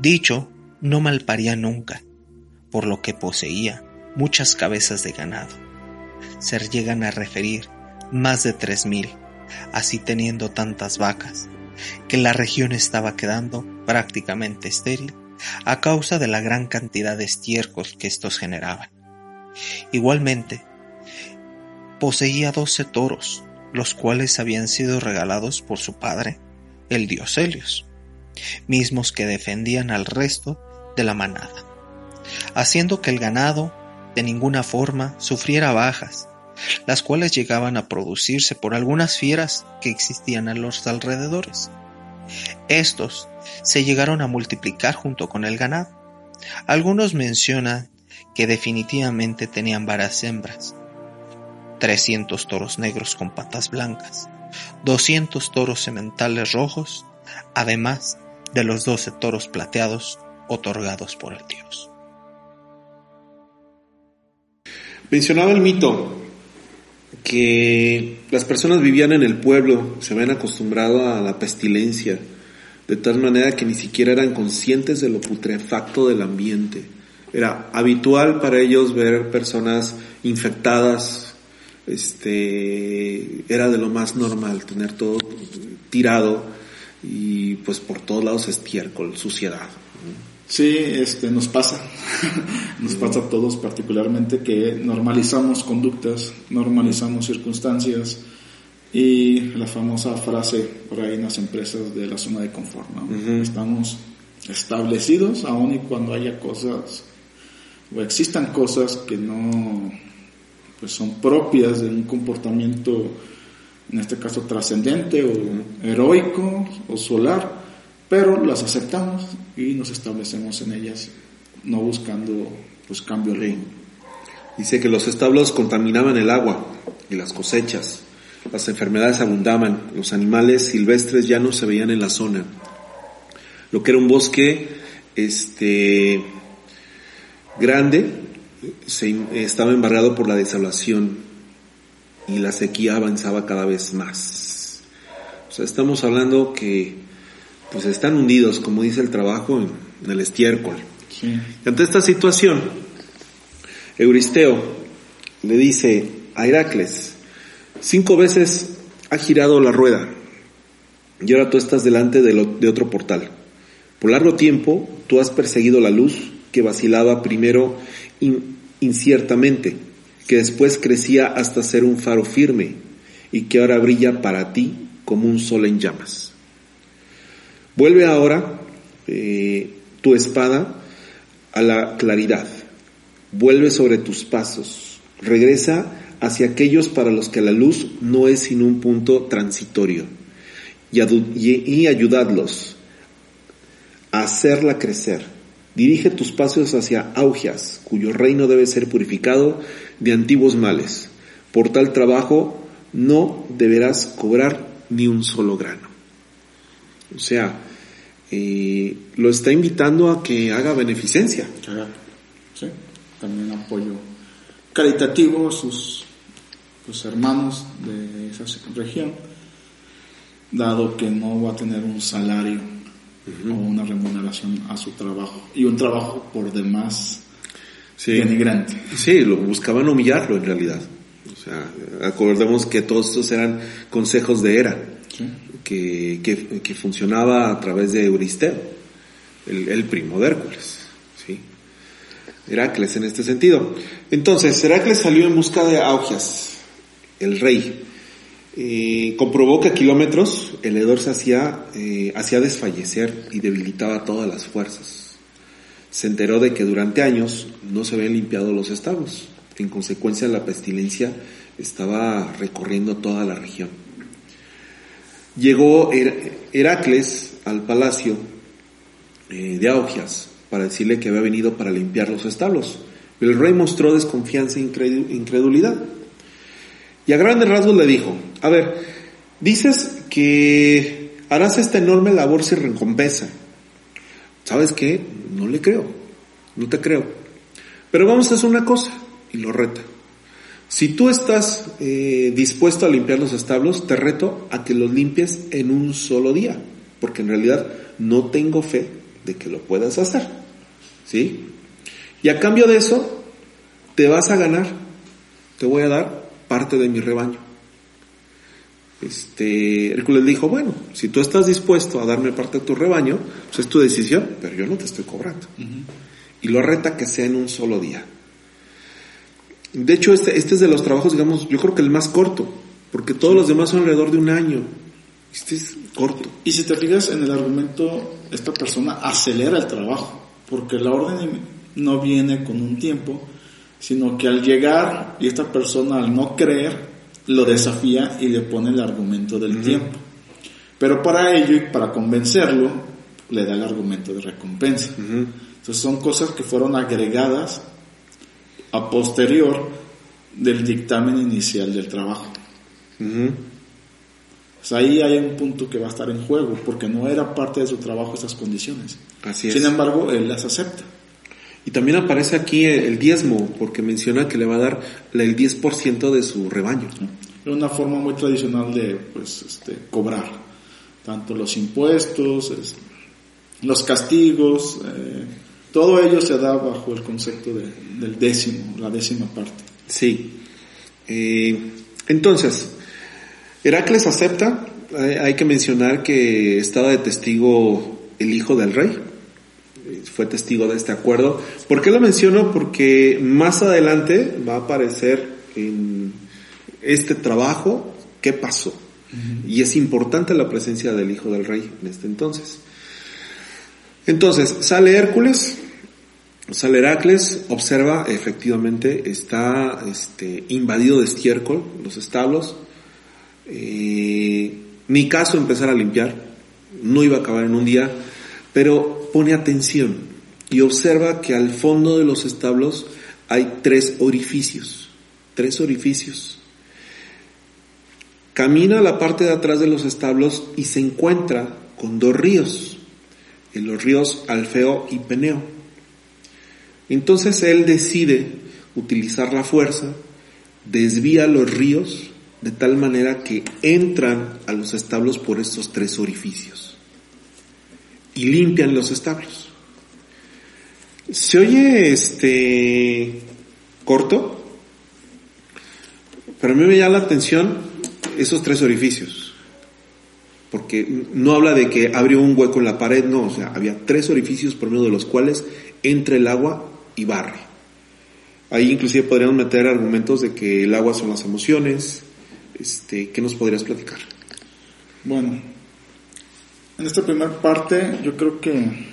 Speaker 6: Dicho, no malparía nunca, por lo que poseía muchas cabezas de ganado. Se llegan a referir más de tres mil así teniendo tantas vacas, que la región estaba quedando prácticamente estéril a causa de la gran cantidad de estiércol que estos generaban. Igualmente, poseía doce toros, los cuales habían sido regalados por su padre, el dios Helios, mismos que defendían al resto de la manada, haciendo que el ganado de ninguna forma sufriera bajas las cuales llegaban a producirse por algunas fieras que existían a los alrededores. Estos se llegaron a multiplicar junto con el ganado. Algunos mencionan que definitivamente tenían varias hembras, 300 toros negros con patas blancas, 200 toros sementales rojos, además de los 12 toros plateados otorgados por el dios.
Speaker 2: Mencionaba el mito que las personas vivían en el pueblo, se habían acostumbrado a la pestilencia, de tal manera que ni siquiera eran conscientes de lo putrefacto del ambiente. Era habitual para ellos ver personas infectadas, este, era de lo más normal tener todo tirado y pues por todos lados estiércol, suciedad.
Speaker 5: Sí, este, nos pasa, nos pasa a todos particularmente que normalizamos conductas, normalizamos circunstancias y la famosa frase por ahí en las empresas de la zona de confort, ¿no? Estamos establecidos aún y cuando haya cosas o existan cosas que no pues son propias de un comportamiento en este caso trascendente o heroico o solar pero las aceptamos y nos establecemos en ellas, no buscando pues cambio ley.
Speaker 2: Dice que los establos contaminaban el agua y las cosechas. Las enfermedades abundaban, los animales silvestres ya no se veían en la zona. Lo que era un bosque este grande se, estaba embargado por la desolación y la sequía avanzaba cada vez más. O sea, estamos hablando que pues están hundidos, como dice el trabajo, en, el estiércol. ante esta situación, Euristeo le dice a Heracles, cinco veces ha girado la rueda y ahora tú estás delante de, de otro portal. Por largo tiempo tú has perseguido la luz que vacilaba primero inciertamente, que después crecía hasta ser un faro firme y que ahora brilla para ti como un sol en llamas. Vuelve ahora eh, tu espada a la claridad, vuelve sobre tus pasos, regresa hacia aquellos para los que la luz no es sino un punto transitorio y, y ayudadlos a hacerla crecer. Dirige tus pasos hacia Augias, cuyo reino debe ser purificado de antiguos males. Por tal trabajo no deberás cobrar ni un solo grano. O sea, eh, lo está invitando a que haga beneficencia.
Speaker 5: Sí, también apoyo caritativo a sus, hermanos de esa región, dado que no va a tener un salario o una remuneración a su trabajo y un trabajo por demás
Speaker 2: sí.
Speaker 5: denigrante.
Speaker 2: Sí, lo buscaban humillarlo en realidad. O sea, acordemos que todos estos eran consejos de Era que, que, funcionaba a través de Euristeo, el, primo de Hércules. ¿sí? Heracles en este sentido. Entonces, Heracles salió en busca de Augias, el rey. Eh, comprobó que a kilómetros el hedor se hacía, eh, hacía desfallecer y debilitaba todas las fuerzas. Se enteró de que durante años no se habían limpiado los establos. En consecuencia, la pestilencia estaba recorriendo toda la región. Llegó Heracles al palacio eh, de Augias para decirle que había venido para limpiar los establos. el rey mostró desconfianza e incredulidad. Y a grandes rasgos le dijo, a ver, dices que harás esta enorme labor sin recompensa. ¿Sabes qué? No le creo, no te creo. Pero vamos a hacer una cosa, y lo reta. Si tú estás eh, dispuesto a limpiar los establos, te reto a que los limpies en un solo día, porque en realidad no tengo fe de que lo puedas hacer. ¿Sí? Y a cambio de eso, te vas a ganar, te voy a dar parte de mi rebaño. Este, Hércules dijo, bueno, si tú estás dispuesto a darme parte de tu rebaño, pues es tu decisión, pero yo no te estoy cobrando. Y lo reta que sea en un solo día. De hecho, este, este es de los trabajos, digamos, yo creo que el más corto, porque todos los demás son alrededor de un año. Este es corto.
Speaker 5: Y si te fijas en el argumento, esta persona acelera el trabajo, porque la orden no viene con un tiempo, sino que al llegar y esta persona al no creer, lo desafía y le pone el argumento del tiempo. Pero para ello y para convencerlo, le da el argumento de recompensa. Entonces son cosas que fueron agregadas a posterior del dictamen inicial del trabajo. ahí hay un punto que va a estar en juego, porque no era parte de su trabajo esas condiciones.
Speaker 2: Así
Speaker 5: Sin embargo, él las acepta.
Speaker 2: Y también aparece aquí el diezmo, porque menciona que le va a dar el 10% de su rebaño.
Speaker 5: Es una forma muy tradicional de pues, este, cobrar, tanto los impuestos, los castigos, eh, todo ello se da bajo el concepto del décimo, la décima parte.
Speaker 2: Sí. Eh, entonces, Heracles acepta, hay que mencionar que estaba de testigo el hijo del rey, fue testigo de este acuerdo. ¿Por qué lo menciono? Porque más adelante va a aparecer en este trabajo qué pasó. Y es importante la presencia del hijo del rey en este entonces. Entonces, sale Hércules, sale Heracles, observa, efectivamente, está este, invadido de estiércol, los establos. Eh, mi caso, empezar a limpiar, no iba a acabar en un día, pero pone atención y observa que al fondo de los establos hay tres orificios, tres orificios. Camina a la parte de atrás de los establos y se encuentra con dos ríos, los ríos Alfeo y Peneo. Entonces él decide utilizar la fuerza, desvía los ríos de tal manera que entran a los establos por estos tres orificios y limpian los establos. Se oye este corto, pero a mí me llama la atención esos tres orificios. Porque no habla de que abrió un hueco en la pared, no, o sea, había tres orificios por medio de los cuales entra el agua y barre. Ahí inclusive podríamos meter argumentos de que el agua son las emociones. Este, ¿Qué nos podrías platicar?
Speaker 5: Bueno, en esta primera parte yo creo que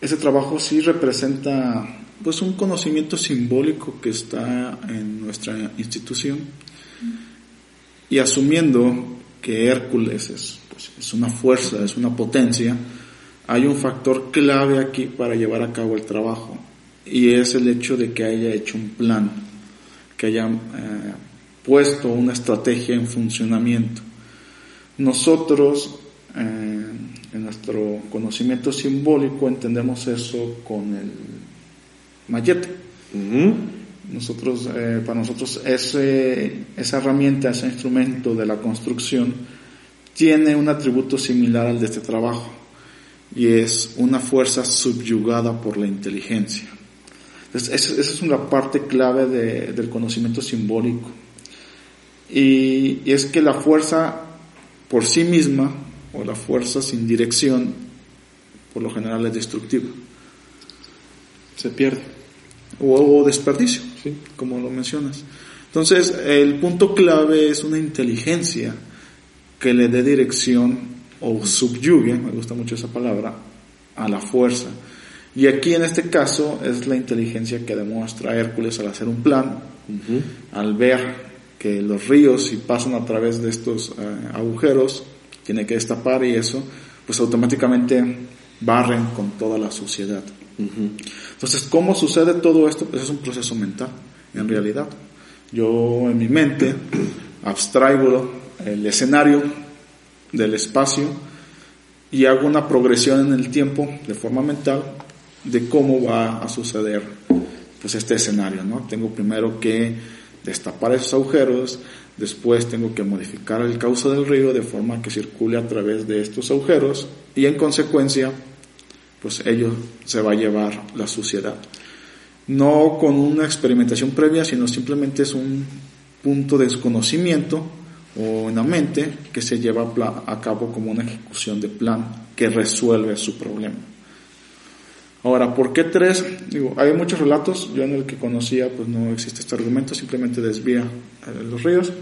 Speaker 5: ese trabajo sí representa pues un conocimiento simbólico que está en nuestra institución. Y asumiendo que Hércules es, pues, es una fuerza, es una potencia, hay un factor clave aquí para llevar a cabo el trabajo. Y es el hecho de que haya hecho un plan, que haya eh, puesto una estrategia en funcionamiento. Nosotros, eh, en nuestro conocimiento simbólico, entendemos eso con el mallete. Nosotros, eh, para nosotros ese, esa herramienta, ese instrumento de la construcción tiene un atributo similar al de este trabajo y es una fuerza subyugada por la inteligencia. Entonces, esa, es una parte clave del conocimiento simbólico. Y, y, es que la fuerza por sí misma, o la fuerza sin dirección, por lo general es destructiva.
Speaker 2: Se pierde.
Speaker 5: O, o desperdicio, ¿sí? como lo mencionas. Entonces, el punto clave es una inteligencia que le dé dirección o subyugue, me gusta mucho esa palabra, a la fuerza. Y aquí en este caso es la inteligencia que demuestra Hércules al hacer un plan, al ver que los ríos si pasan a través de estos uh, agujeros, tiene que destapar y eso, pues automáticamente barren con toda la suciedad. Entonces, ¿cómo sucede todo esto? Pues es un proceso mental, en realidad. Yo en mi mente abstraigo el escenario del espacio y hago una progresión en el tiempo de forma mental de cómo va a suceder pues este escenario, ¿no? Tengo primero que destapar esos agujeros, después tengo que modificar el cauce del río de forma que circule a través de estos agujeros y en consecuencia pues ello se va a llevar la suciedad. No con una experimentación previa, sino simplemente es un punto de desconocimiento o en la mente que se lleva a cabo como una ejecución de plan que resuelve su problema. Ahora, ¿por qué tres? Digo, hay muchos relatos, yo en el que conocía pues no existe este argumento, simplemente desvía eh, los ríos.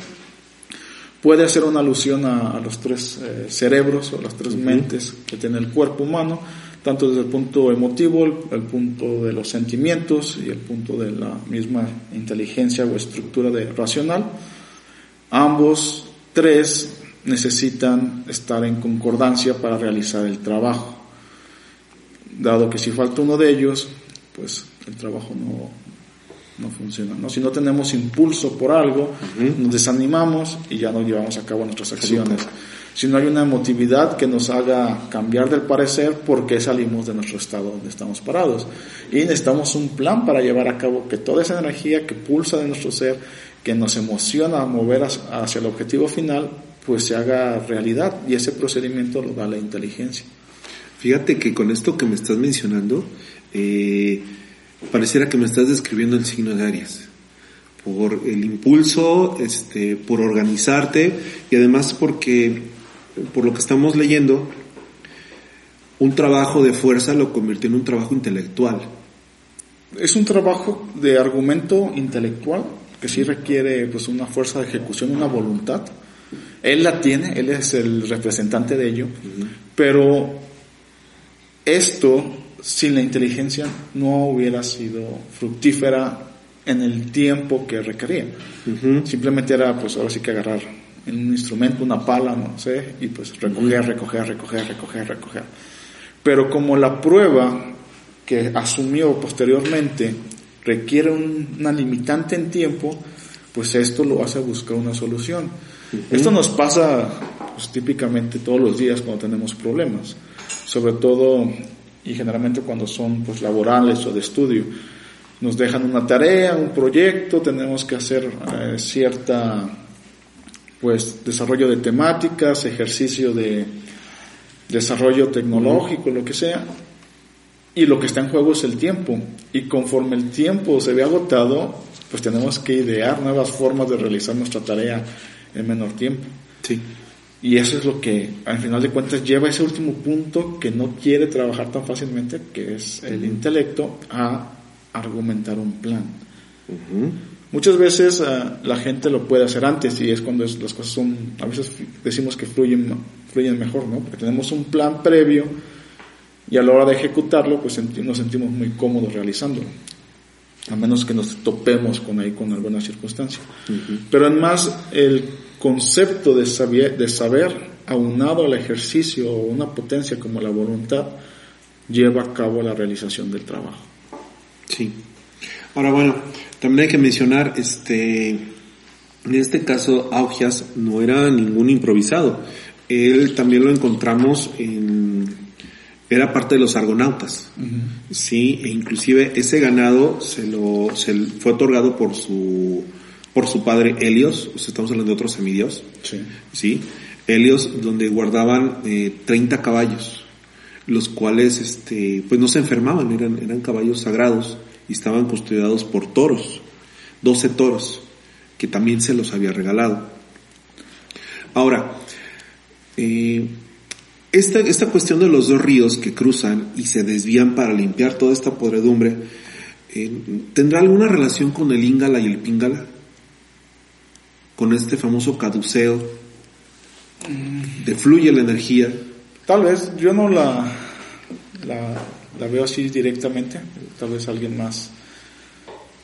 Speaker 5: Puede hacer una alusión a, a los tres eh, cerebros o las tres uh -huh. mentes que tiene el cuerpo humano, tanto desde el punto emotivo, el, el, punto de los sentimientos y el punto de la misma inteligencia o estructura de racional. Ambos tres necesitan estar en concordancia para realizar el trabajo dado que si falta uno de ellos, pues el trabajo no, no funciona. ¿no? Si no tenemos impulso por algo, uh -huh. nos desanimamos y ya no llevamos a cabo nuestras acciones. Si no hay una emotividad que nos haga cambiar del parecer, ¿por qué salimos de nuestro estado donde estamos parados? Y necesitamos un plan para llevar a cabo que toda esa energía que pulsa de nuestro ser, que nos emociona a mover hacia el objetivo final, pues se haga realidad y ese procedimiento lo da la inteligencia.
Speaker 2: Fíjate que con esto que me estás mencionando, eh, pareciera que me estás describiendo el signo de Aries. Por el impulso, este, por organizarte y además porque, por lo que estamos leyendo, un trabajo de fuerza lo convirtió en un trabajo intelectual.
Speaker 5: Es un trabajo de argumento intelectual que sí requiere pues una fuerza de ejecución, una voluntad. Él la tiene, él es el representante de ello, uh -huh. pero esto sin la inteligencia no hubiera sido fructífera en el tiempo que requería. Uh -huh. Simplemente era, pues ahora sí que agarrar un instrumento, una pala, no sé, y pues recoger, uh -huh. recoger, recoger, recoger, recoger. Pero como la prueba que asumió posteriormente requiere una limitante en tiempo, pues esto lo hace buscar una solución. Esto nos pasa pues, típicamente todos los días cuando tenemos problemas, sobre todo y generalmente cuando son pues laborales o de estudio. Nos dejan una tarea, un proyecto, tenemos que hacer eh, cierta pues desarrollo de temáticas, ejercicio de desarrollo tecnológico, lo que sea, y lo que está en juego es el tiempo. Y conforme el tiempo se ve agotado, pues tenemos que idear nuevas formas de realizar nuestra tarea en menor tiempo.
Speaker 2: Sí.
Speaker 5: Y eso es lo que, al final de cuentas, lleva ese último punto que no quiere trabajar tan fácilmente, que es el intelecto, a argumentar un plan. Muchas veces ah, la gente lo puede hacer antes y es cuando las cosas son, a veces decimos que fluyen, fluyen mejor, ¿no? Porque tenemos un plan previo y a la hora de ejecutarlo, pues nos sentimos muy cómodos realizándolo. A menos que nos topemos con ahí con alguna circunstancia. Pero además, el concepto de saber, de saber, aunado al ejercicio o una potencia como la voluntad, lleva a cabo la realización del trabajo.
Speaker 2: Sí. Ahora, bueno, también hay que mencionar, este, en este caso, Augias no era ningún improvisado. Él también lo encontramos en era parte de los argonautas, sí, e inclusive ese ganado se lo se fue otorgado por su por su padre Helios, estamos hablando de otros semidios, sí, sí Helios donde guardaban eh, 30 caballos, los cuales este pues no se enfermaban, eran eran caballos sagrados y estaban custodiados por toros, 12 toros que también se los había regalado. Ahora, eh, esta, esta cuestión de los dos ríos que cruzan y se desvían para limpiar toda esta podredumbre, eh, ¿tendrá alguna relación con el Íngala y el Píngala? Con este famoso caduceo de fluye la energía.
Speaker 5: Tal vez, yo no la, la, la veo así directamente, tal vez alguien más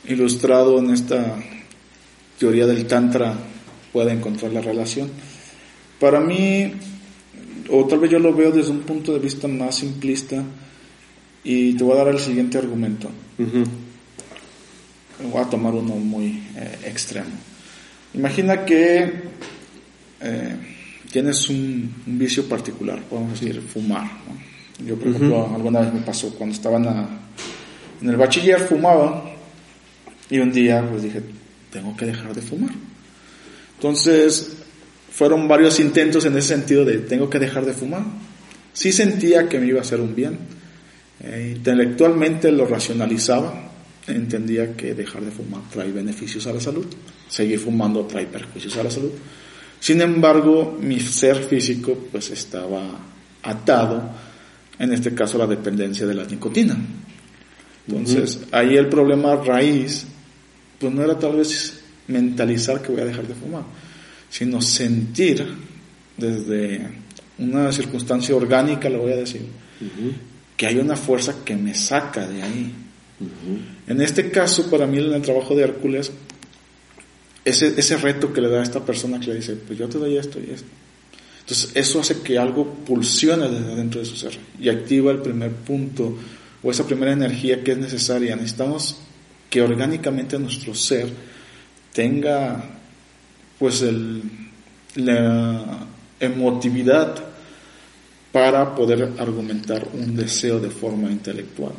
Speaker 5: ilustrado en esta teoría del Tantra pueda encontrar la relación. Para mí, o tal vez yo lo veo desde un punto de vista más simplista y te voy a dar el siguiente argumento. Voy a tomar uno muy eh, extremo. Imagina que eh, tienes un, vicio particular, podemos decir fumar. Yo, por ejemplo, alguna vez me pasó cuando estaba en, el bachiller, fumaba y un día pues dije, tengo que dejar de fumar. Entonces, fueron varios intentos en ese sentido de tengo que dejar de fumar. Sí sentía que me iba a hacer un bien. Eh, intelectualmente lo racionalizaba, entendía que dejar de fumar trae beneficios a la salud, seguir fumando trae perjuicios a la salud. Sin embargo, mi ser físico pues estaba atado, en este caso, a la dependencia de la nicotina. Entonces, ahí el problema raíz, pues no era tal vez mentalizar que voy a dejar de fumar, sino sentir desde una circunstancia orgánica, lo voy a decir, que hay una fuerza que me saca de ahí. En este caso, para mí, en el trabajo de Hércules, ese, ese reto que le da a esta persona que le dice, pues yo te doy esto y esto. Entonces, eso hace que algo pulsione desde dentro de su ser y activa el primer punto o esa primera energía que es necesaria. Necesitamos que orgánicamente nuestro ser tenga pues el, la emotividad para poder argumentar un deseo de forma intelectual.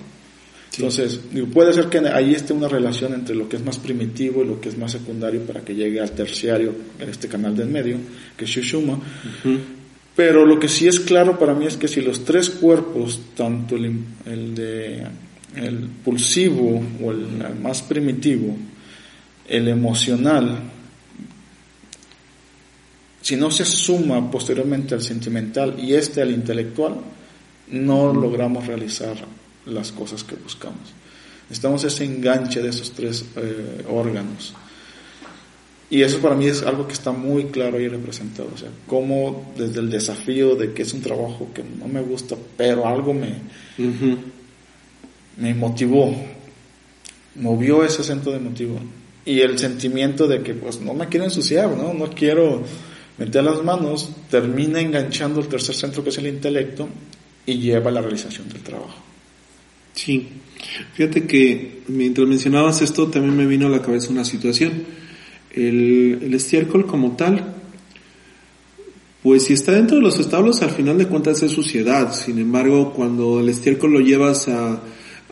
Speaker 5: Entonces, puede ser que ahí esté una relación entre lo que es más primitivo y lo que es más secundario para que llegue al terciario, en este canal del medio, que es Shushuma. Pero lo que sí es claro para mí es que si los tres cuerpos, tanto el, el de el pulsivo o el más primitivo, el emocional si no se suma posteriormente al sentimental y este al intelectual, no logramos realizar las cosas que buscamos. Necesitamos ese enganche de esos tres eh, órganos. Y eso para mí es algo que está muy claro y representado. O sea, cómo desde el desafío de que es un trabajo que no me gusta, pero algo me, me motivó, movió ese centro de motivo. Y el sentimiento de que pues no me quiero ensuciar, ¿no? No quiero mete las manos, termina enganchando el tercer centro que es el intelecto y lleva a la realización del trabajo.
Speaker 2: Sí, fíjate que mientras mencionabas esto también me vino a la cabeza una situación. El, el estiércol como tal, pues si está dentro de los establos al final de cuentas es suciedad. Sin embargo, cuando el estiércol lo llevas a,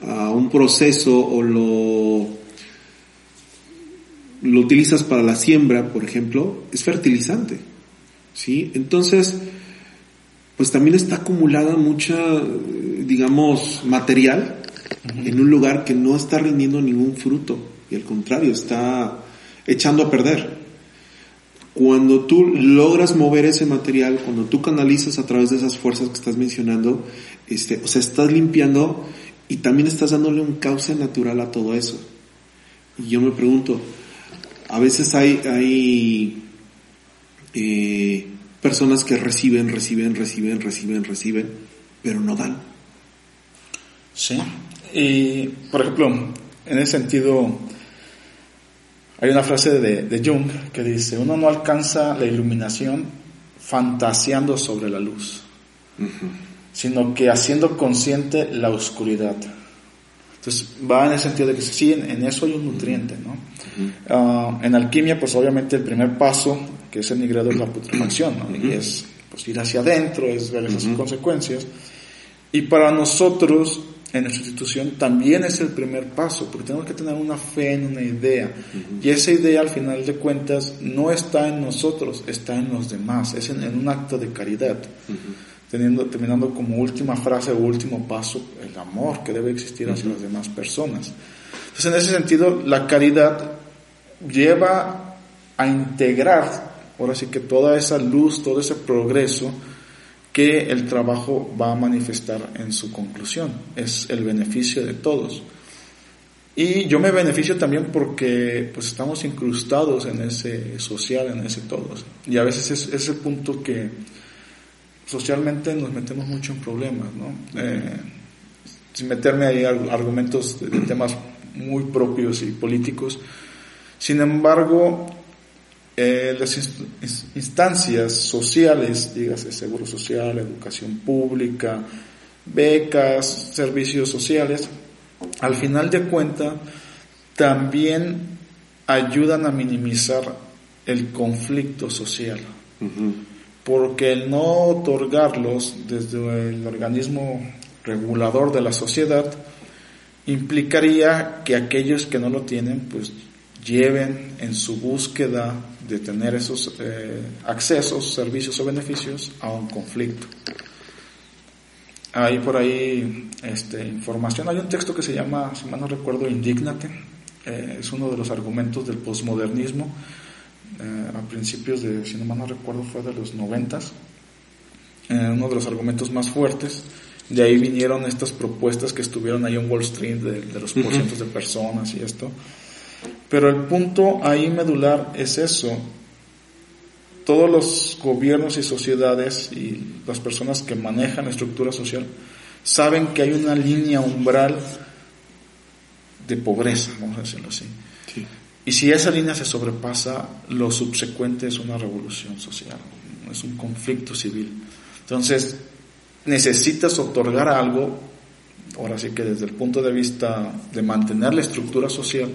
Speaker 2: a un proceso o lo, lo utilizas para la siembra, por ejemplo, es fertilizante. ¿Sí? Entonces, pues también está acumulada mucha, digamos, material en un lugar que no está rindiendo ningún fruto y al contrario, está echando a perder. Cuando tú logras mover ese material, cuando tú canalizas a través de esas fuerzas que estás mencionando, este, o sea, estás limpiando y también estás dándole un cauce natural a todo eso. Y yo me pregunto, a veces hay, hay eh, personas que reciben, reciben, reciben, reciben, reciben, pero no dan.
Speaker 5: Sí. Y, por ejemplo, en ese sentido, hay una frase de, de Jung que dice, uno no alcanza la iluminación fantaseando sobre la luz, sino que haciendo consciente la oscuridad. Entonces va en el sentido de que sí, en, eso hay un nutriente, ¿no? Ah, en alquimia, pues obviamente el primer paso, que es el nigrado, es la putrefacción, ¿no? Y es pues, ir hacia adentro, es ver esas consecuencias. Y para nosotros, en nuestra institución, también es el primer paso, porque tenemos que tener una fe en una idea. Y esa idea, al final de cuentas, no está en nosotros, está en los demás, es en, un acto de caridad. Teniendo, terminando como última frase o último paso el amor que debe existir hacia las demás personas. Entonces, en ese sentido, la caridad lleva a integrar, ahora sí que toda esa luz, todo ese progreso que el trabajo va a manifestar en su conclusión. Es el beneficio de todos. Y yo me beneficio también porque pues estamos incrustados en ese social, en ese todos. Y a veces es, el punto que, socialmente nos metemos mucho en problemas, ¿no? Eh, sin meterme ahí argumentos de, temas muy propios y políticos. Sin embargo, eh, las instancias sociales, dígase seguro social, educación pública, becas, servicios sociales, al final de cuentas también ayudan a minimizar el conflicto social. Porque el no otorgarlos desde el organismo regulador de la sociedad implicaría que aquellos que no lo tienen pues lleven en su búsqueda de tener esos eh, accesos, servicios o beneficios a un conflicto. Hay por ahí este, información, hay un texto que se llama, si mal no recuerdo, Indígnate, eh, es uno de los argumentos del posmodernismo, eh, a principios de, si no mal no recuerdo, fue de los noventas, eh, uno de los argumentos más fuertes. De ahí vinieron estas propuestas que estuvieron ahí en Wall Street de, los porcientos de personas y esto. Pero el punto ahí medular es eso. Todos los gobiernos y sociedades y las personas que manejan la estructura social saben que hay una línea umbral de pobreza, vamos a decirlo así. Y si esa línea se sobrepasa, lo subsecuente es una revolución social, es un conflicto civil. Entonces, necesitas otorgar algo, ahora sí que desde el punto de vista de mantener la estructura social,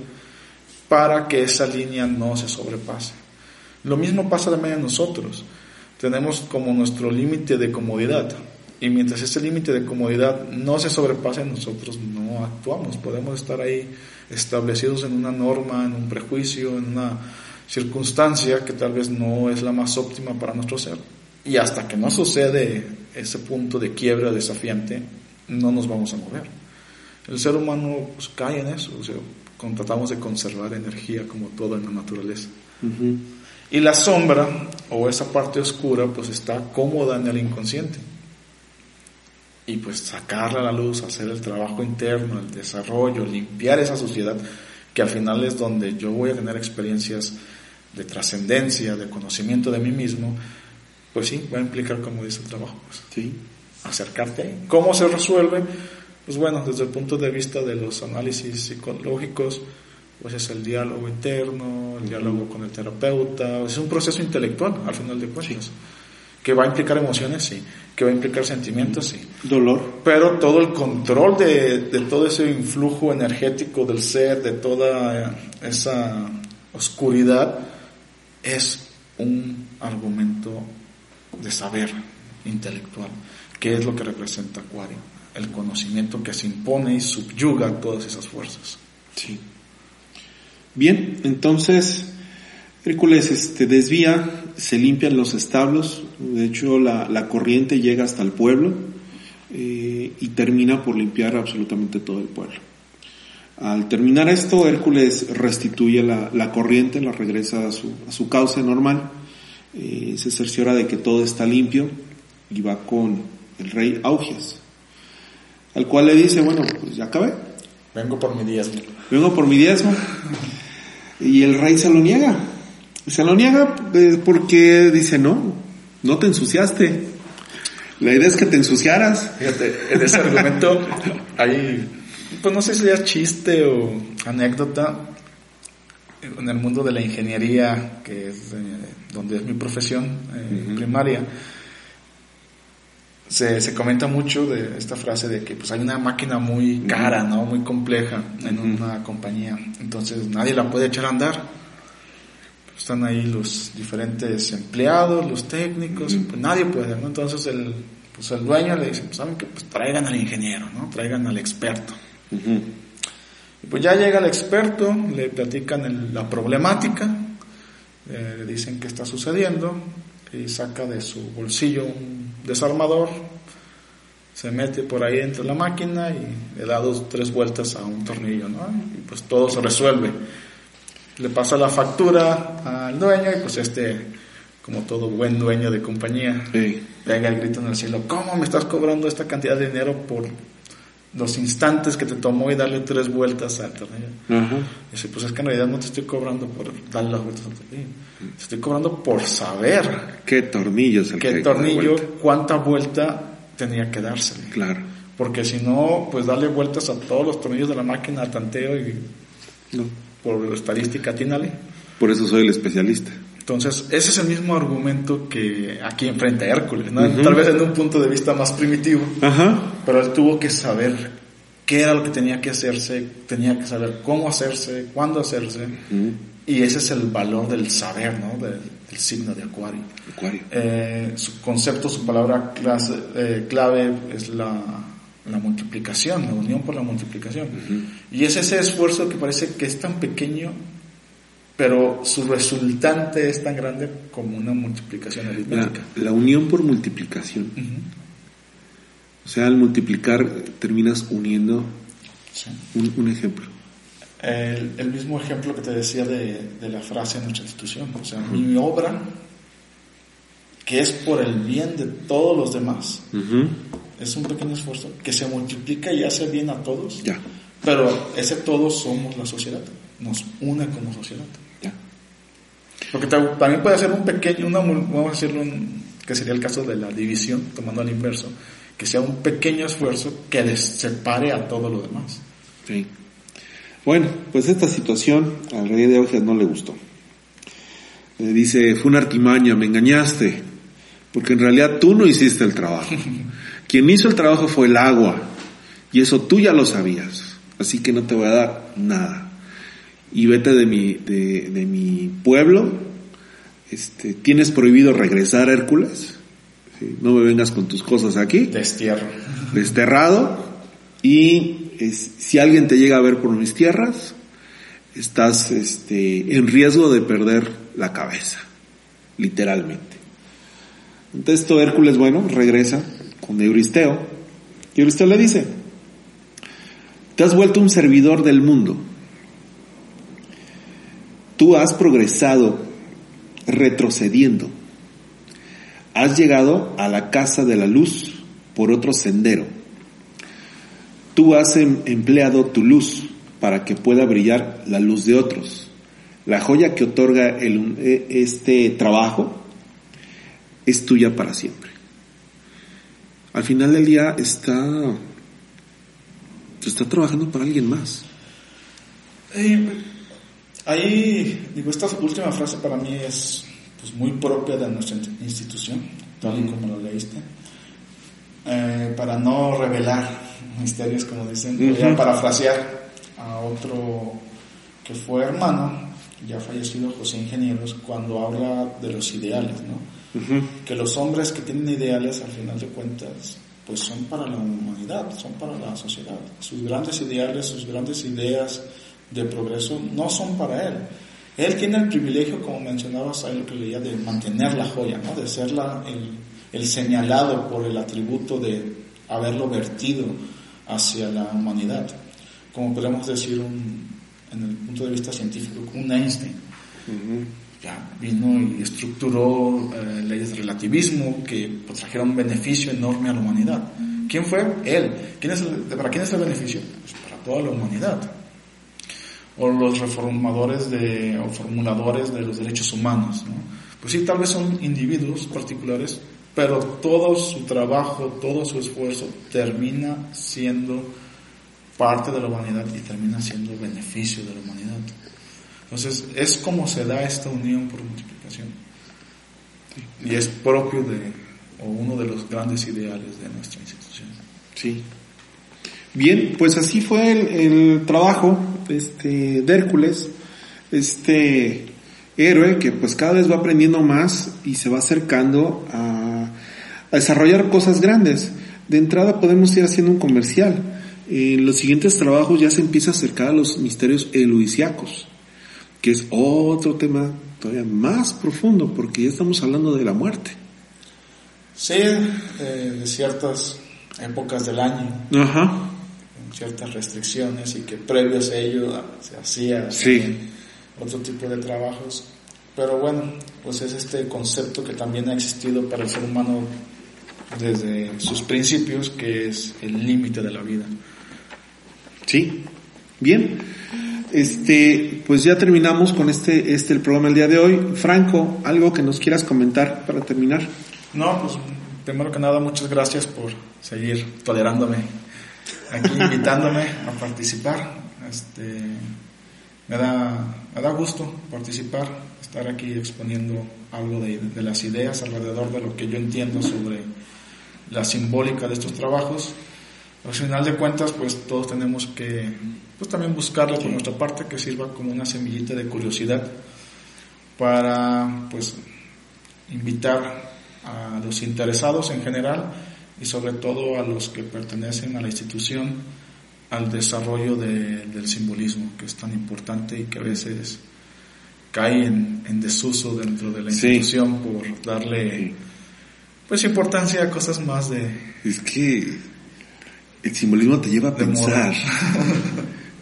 Speaker 5: para que esa línea no se sobrepase. Lo mismo pasa también a nosotros. Tenemos como nuestro límite de comodidad. Y mientras ese límite de comodidad no se sobrepase, nosotros no actuamos. Podemos estar ahí establecidos en una norma, en un prejuicio, en una circunstancia que tal vez no es la más óptima para nuestro ser. Y hasta que no sucede ese punto de quiebra desafiante, no nos vamos a mover. El ser humano cae en eso, tratamos de conservar energía como todo en la naturaleza. Y la sombra, o esa parte oscura, pues está cómoda en el inconsciente y pues sacarla a la luz, hacer el trabajo interno, el desarrollo, limpiar esa sociedad, que al final es donde yo voy a tener experiencias de trascendencia, de conocimiento de mí mismo, pues sí, va a implicar, como dice el trabajo, pues, sí, acercarte. ¿Cómo se resuelve? Pues bueno, desde el punto de vista de los análisis psicológicos, pues es el diálogo interno, el diálogo con el terapeuta, es un proceso intelectual al final de cuentas, que va a implicar emociones, sí, que va a implicar sentimientos, sí.
Speaker 2: Dolor.
Speaker 5: Pero todo el control de, de todo ese influjo energético del ser, de toda esa oscuridad, es un argumento de saber intelectual, que es lo que representa Acuario, el conocimiento que se impone y subyuga todas esas fuerzas.
Speaker 2: Sí. Bien, entonces Hércules este, desvía, se limpian los establos, de hecho la, corriente llega hasta el pueblo eh, y termina por limpiar absolutamente todo el pueblo. Al terminar esto, Hércules restituye la, corriente, la regresa a su, a su normal, eh, se cerciora de que todo está limpio y va con el rey Augias, al cual le dice, bueno, pues ya acabé,
Speaker 5: Vengo por mi diezmo.
Speaker 2: vengo por mi diezmo. Y el rey se lo niega. Se lo niega eh, porque dice, no, no te ensuciaste. La idea es que te ensuciaras.
Speaker 5: Fíjate, en ese argumento hay, pues no sé si es chiste o anécdota, en el mundo de la ingeniería, que es eh, donde es mi profesión eh, primaria, se, se comenta mucho de esta frase de que pues hay una máquina muy cara, ¿no? Muy compleja en una compañía, entonces nadie la puede echar a andar. Están ahí los diferentes empleados, los técnicos, y, pues nadie puede, ¿no? Entonces el, pues el dueño le dice, pues saben que pues traigan al ingeniero, ¿no? Traigan al experto. Y pues ya llega el experto, le platican el- la problemática, eh, le dicen qué está sucediendo y saca de su bolsillo un desarmador, se mete por ahí dentro de la máquina y le da dos, tres vueltas a un tornillo, ¿no? Y pues todo se resuelve. Le pasa la factura al dueño y pues este, como todo buen dueño de compañía,
Speaker 2: Sí.
Speaker 5: pega el grito en el cielo, ¿cómo me estás cobrando esta cantidad de dinero por los instantes que te tomó y darle tres vueltas al tornillo?
Speaker 2: Ajá.
Speaker 5: Dice, pues es que en realidad no te estoy cobrando por darle las vueltas al tornillo, te estoy cobrando por saber
Speaker 2: ¿Qué tornillos el que
Speaker 5: qué
Speaker 2: que
Speaker 5: tornillo,
Speaker 2: vuelta?
Speaker 5: cuánta vuelta tenía que dársele.
Speaker 2: Claro.
Speaker 5: Porque si no, pues darle vueltas a todos los tornillos de la máquina al tanteo y
Speaker 2: No.
Speaker 5: por estadística atínale.
Speaker 2: Por eso soy el especialista.
Speaker 5: Entonces, ese es el mismo argumento que aquí enfrenta Hércules, ¿no? Tal vez en un punto de vista más primitivo, pero él tuvo que saber qué era lo que tenía que hacerse, tenía que saber cómo hacerse, cuándo hacerse, y ese es el valor del saber, ¿no? Del, del signo de Acuario.
Speaker 2: Acuario.
Speaker 5: Eh, su concepto, su palabra clase- eh, clave es la, la multiplicación, la unión por la multiplicación. Y es ese esfuerzo que parece que es tan pequeño, pero su resultante es tan grande como una multiplicación aritmética.
Speaker 2: la unión por multiplicación. O sea, al multiplicar terminas uniendo
Speaker 5: Sí.
Speaker 2: un, un ejemplo.
Speaker 5: El, el mismo ejemplo que te decía de, de la frase en nuestra institución, o sea, mi obra, que es por el bien de todos los demás, es un pequeño esfuerzo que se multiplica y hace bien a todos,
Speaker 2: Ya.
Speaker 5: pero ese todos somos la sociedad, nos une como sociedad. Porque ta- también puede ser un pequeño, una, vamos a decirlo, un- que sería el caso de la división, tomando al inverso, que sea un pequeño esfuerzo que des- separe a todo lo demás.
Speaker 2: Sí. Bueno, pues esta situación al rey de Augias no le gustó. Le dice, fue una artimaña, me engañaste, porque en realidad tú no hiciste el trabajo. Quien hizo el trabajo fue el agua, y eso tú ya lo sabías, así que no te voy a dar nada. Y vete de mi, de, de mi pueblo, este, tienes prohibido regresar, Hércules, ¿sí? no me vengas con tus cosas aquí
Speaker 5: Destierro.
Speaker 2: desterrado y es- si alguien te llega a ver por mis tierras, estás este, en riesgo de perder la cabeza, literalmente. Entonces esto Hércules, bueno, regresa con Euristeo y Euristeo le dice, te has vuelto un servidor del mundo, tú has progresado retrocediendo, has llegado a la casa de la luz por otro sendero, Tú has em- empleado tu luz para que pueda brillar la luz de otros. La joya que otorga e- este trabajo es tuya para siempre. Al final del día está, está trabajando para alguien más.
Speaker 5: Ahí, digo, esta última frase para mí es pues, muy propia de nuestra institución, tal y como lo leíste. eh, para no revelar misterios, como dicen, voy a parafrasear a otro que fue hermano, ya fallecido José Ingenieros, cuando habla de los ideales, ¿no? Que los hombres que tienen ideales, al final de cuentas, pues son para la humanidad, son para la sociedad. Sus grandes ideales, sus grandes ideas de progreso no son para él. Él tiene el privilegio, como mencionabas ahí lo que leía, de mantener la joya, ¿no? De ser la, el, el señalado por el atributo de haberlo vertido hacia la humanidad. Como podemos decir un, en el punto de vista científico, un Einstein. Ya vino y estructuró eh, leyes de relativismo que pues, trajeron un beneficio enorme a la humanidad. ¿Quién fue? Él. ¿Quién es ¿Para quién es el beneficio? Pues para toda la humanidad. O los reformadores de, o formuladores de los derechos humanos. ¿no? Pues sí, tal vez son individuos particulares, pero todo su trabajo, todo su esfuerzo termina siendo parte de la humanidad y termina siendo beneficio de la humanidad. Entonces, es como se da esta unión por multiplicación. Y es propio de, o uno de los grandes ideales de nuestra institución.
Speaker 2: Sí. Bien, pues así fue el, el trabajo este, de Hércules, este héroe que pues cada vez va aprendiendo más y se va acercando a, a desarrollar cosas grandes. De entrada podemos ir haciendo un comercial. En los siguientes trabajos ya se empieza a acercar a los misterios eluisiacos, que es otro tema todavía más profundo, porque ya estamos hablando de la muerte.
Speaker 5: Sí, eh, de ciertas épocas del año,
Speaker 2: Ajá.
Speaker 5: Ciertas restricciones y que previos a ello se hacía
Speaker 2: Sí.
Speaker 5: otro tipo de trabajos. Pero bueno, pues es este concepto que también ha existido para el ser humano desde sus principios, que es el límite de la vida.
Speaker 2: Sí. Bien. Este, pues ya terminamos con este, este el programa el día de hoy. Franco, algo que nos quieras comentar para terminar.
Speaker 5: No, pues primero que nada, muchas gracias por seguir tolerándome aquí, invitándome a participar. Este, me da, me da gusto participar, estar aquí exponiendo algo de, de las ideas alrededor de lo que yo entiendo sobre la simbólica de estos trabajos. Al final de cuentas, pues todos tenemos que pues, también buscarle por nuestra parte que sirva como una semillita de curiosidad para pues invitar a los interesados en general y sobre todo a los que pertenecen a la institución al desarrollo de- del simbolismo que es tan importante y que a veces cae en, en desuso dentro de la
Speaker 2: Sí.
Speaker 5: institución por darle pues importancia a cosas más de
Speaker 2: Es que el simbolismo te lleva a pensar.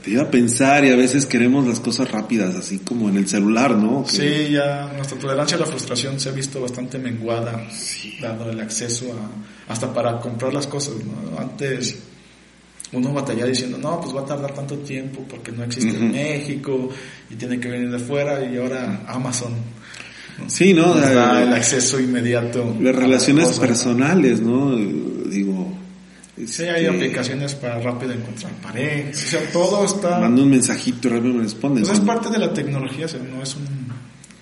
Speaker 2: te lleva a pensar y a veces queremos las cosas rápidas, así como en el celular, ¿no? Que-
Speaker 5: Sí, ya nuestra tolerancia a la frustración se ha visto bastante menguada, dado el acceso a, hasta para comprar las cosas, ¿no? Antes uno batallaba diciendo, no, pues va a tardar tanto tiempo porque no existe en. México y tiene que venir de fuera y ahora Amazon
Speaker 2: Sí, ¿no?
Speaker 5: da
Speaker 2: Eh,
Speaker 5: el acceso inmediato.
Speaker 2: Las relaciones personales, ¿no?
Speaker 5: Sí, hay aplicaciones para rápido encontrar parejas, o sea, todo está...
Speaker 2: Mando un mensajito y rápido me responden.
Speaker 5: Pues es parte de la tecnología, o sea, no es un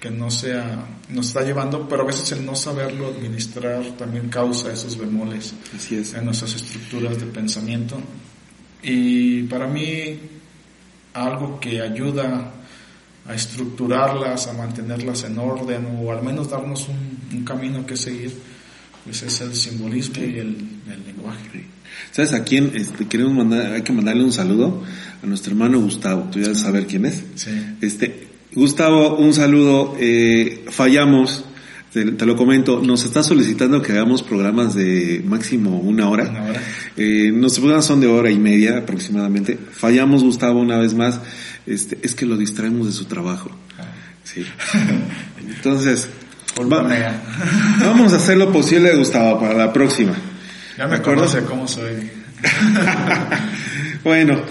Speaker 5: que no sea, nos está llevando, pero a veces el no saberlo administrar también causa esos bemoles
Speaker 2: Así es.
Speaker 5: en nuestras estructuras de pensamiento. Y para mí, algo que ayuda a estructurarlas, a mantenerlas en orden, o al menos darnos un, un camino que seguir, pues es el simbolismo y el, el lenguaje.
Speaker 2: ¿Sabes a quién este, queremos mandar? Hay que mandarle un saludo a nuestro hermano Gustavo. Tú ya debes saber quién es.
Speaker 5: Sí.
Speaker 2: Este, Gustavo, un saludo. Eh, fallamos, te, te lo comento. Nos está solicitando que hagamos programas de máximo una hora.
Speaker 5: Una hora.
Speaker 2: Eh, nuestros programas son de hora y media aproximadamente. Fallamos, Gustavo, una vez más. Este, es que lo distraemos de su trabajo. Sí. Entonces, va- vamos a hacer lo posible, Gustavo, para la próxima.
Speaker 5: Ya me conoce cómo soy.
Speaker 2: Bueno,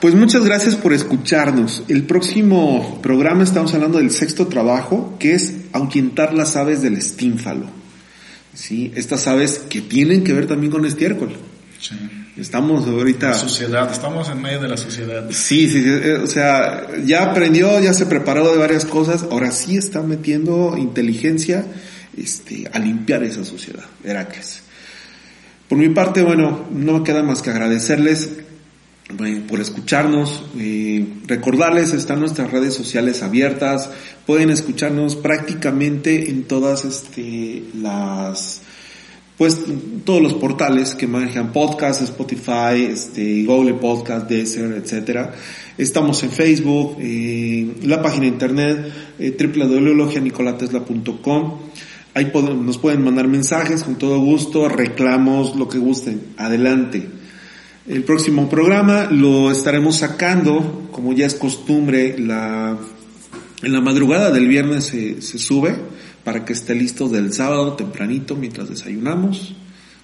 Speaker 2: pues muchas gracias por escucharnos. El próximo programa estamos hablando del sexto trabajo, que es ahuyentar las aves del estínfalo. Sí, estas aves que tienen que ver también con estiércol.
Speaker 5: Sí.
Speaker 2: Estamos ahorita...
Speaker 5: La sociedad, estamos en medio de la sociedad.
Speaker 2: Sí, sí, eh, o sea, ya aprendió, ya se preparó de varias cosas, ahora sí está metiendo inteligencia este, a limpiar esa sociedad, Heracles. Por mi parte, bueno, no me queda más que agradecerles por escucharnos, eh, recordarles, están nuestras redes sociales abiertas, pueden escucharnos prácticamente en todas este, las, pues todos los portales que manejan podcast, Spotify, este, Google Podcast, Deezer, etcétera. Estamos en Facebook, eh, la página de internet eh, www.logianicolatesla.com. Ahí nos pueden mandar mensajes con todo gusto, reclamos, lo que gusten. Adelante. El próximo programa lo estaremos sacando, como ya es costumbre, la, en la madrugada del viernes se, se sube para que esté listo del sábado tempranito mientras desayunamos,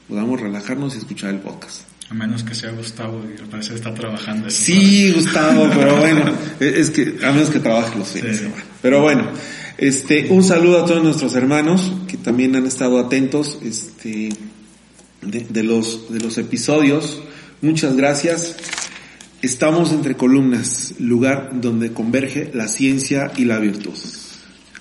Speaker 2: podamos relajarnos y escuchar el podcast.
Speaker 5: A menos que sea Gustavo, y al parecer está trabajando.
Speaker 2: Sí, Gustavo, pero bueno, es que a menos que trabaje los fines Pero bueno, este, un saludo a todos nuestros hermanos que también han estado atentos, este, de, de los, de los episodios. Muchas gracias. Estamos entre columnas, lugar donde converge la ciencia y la virtud.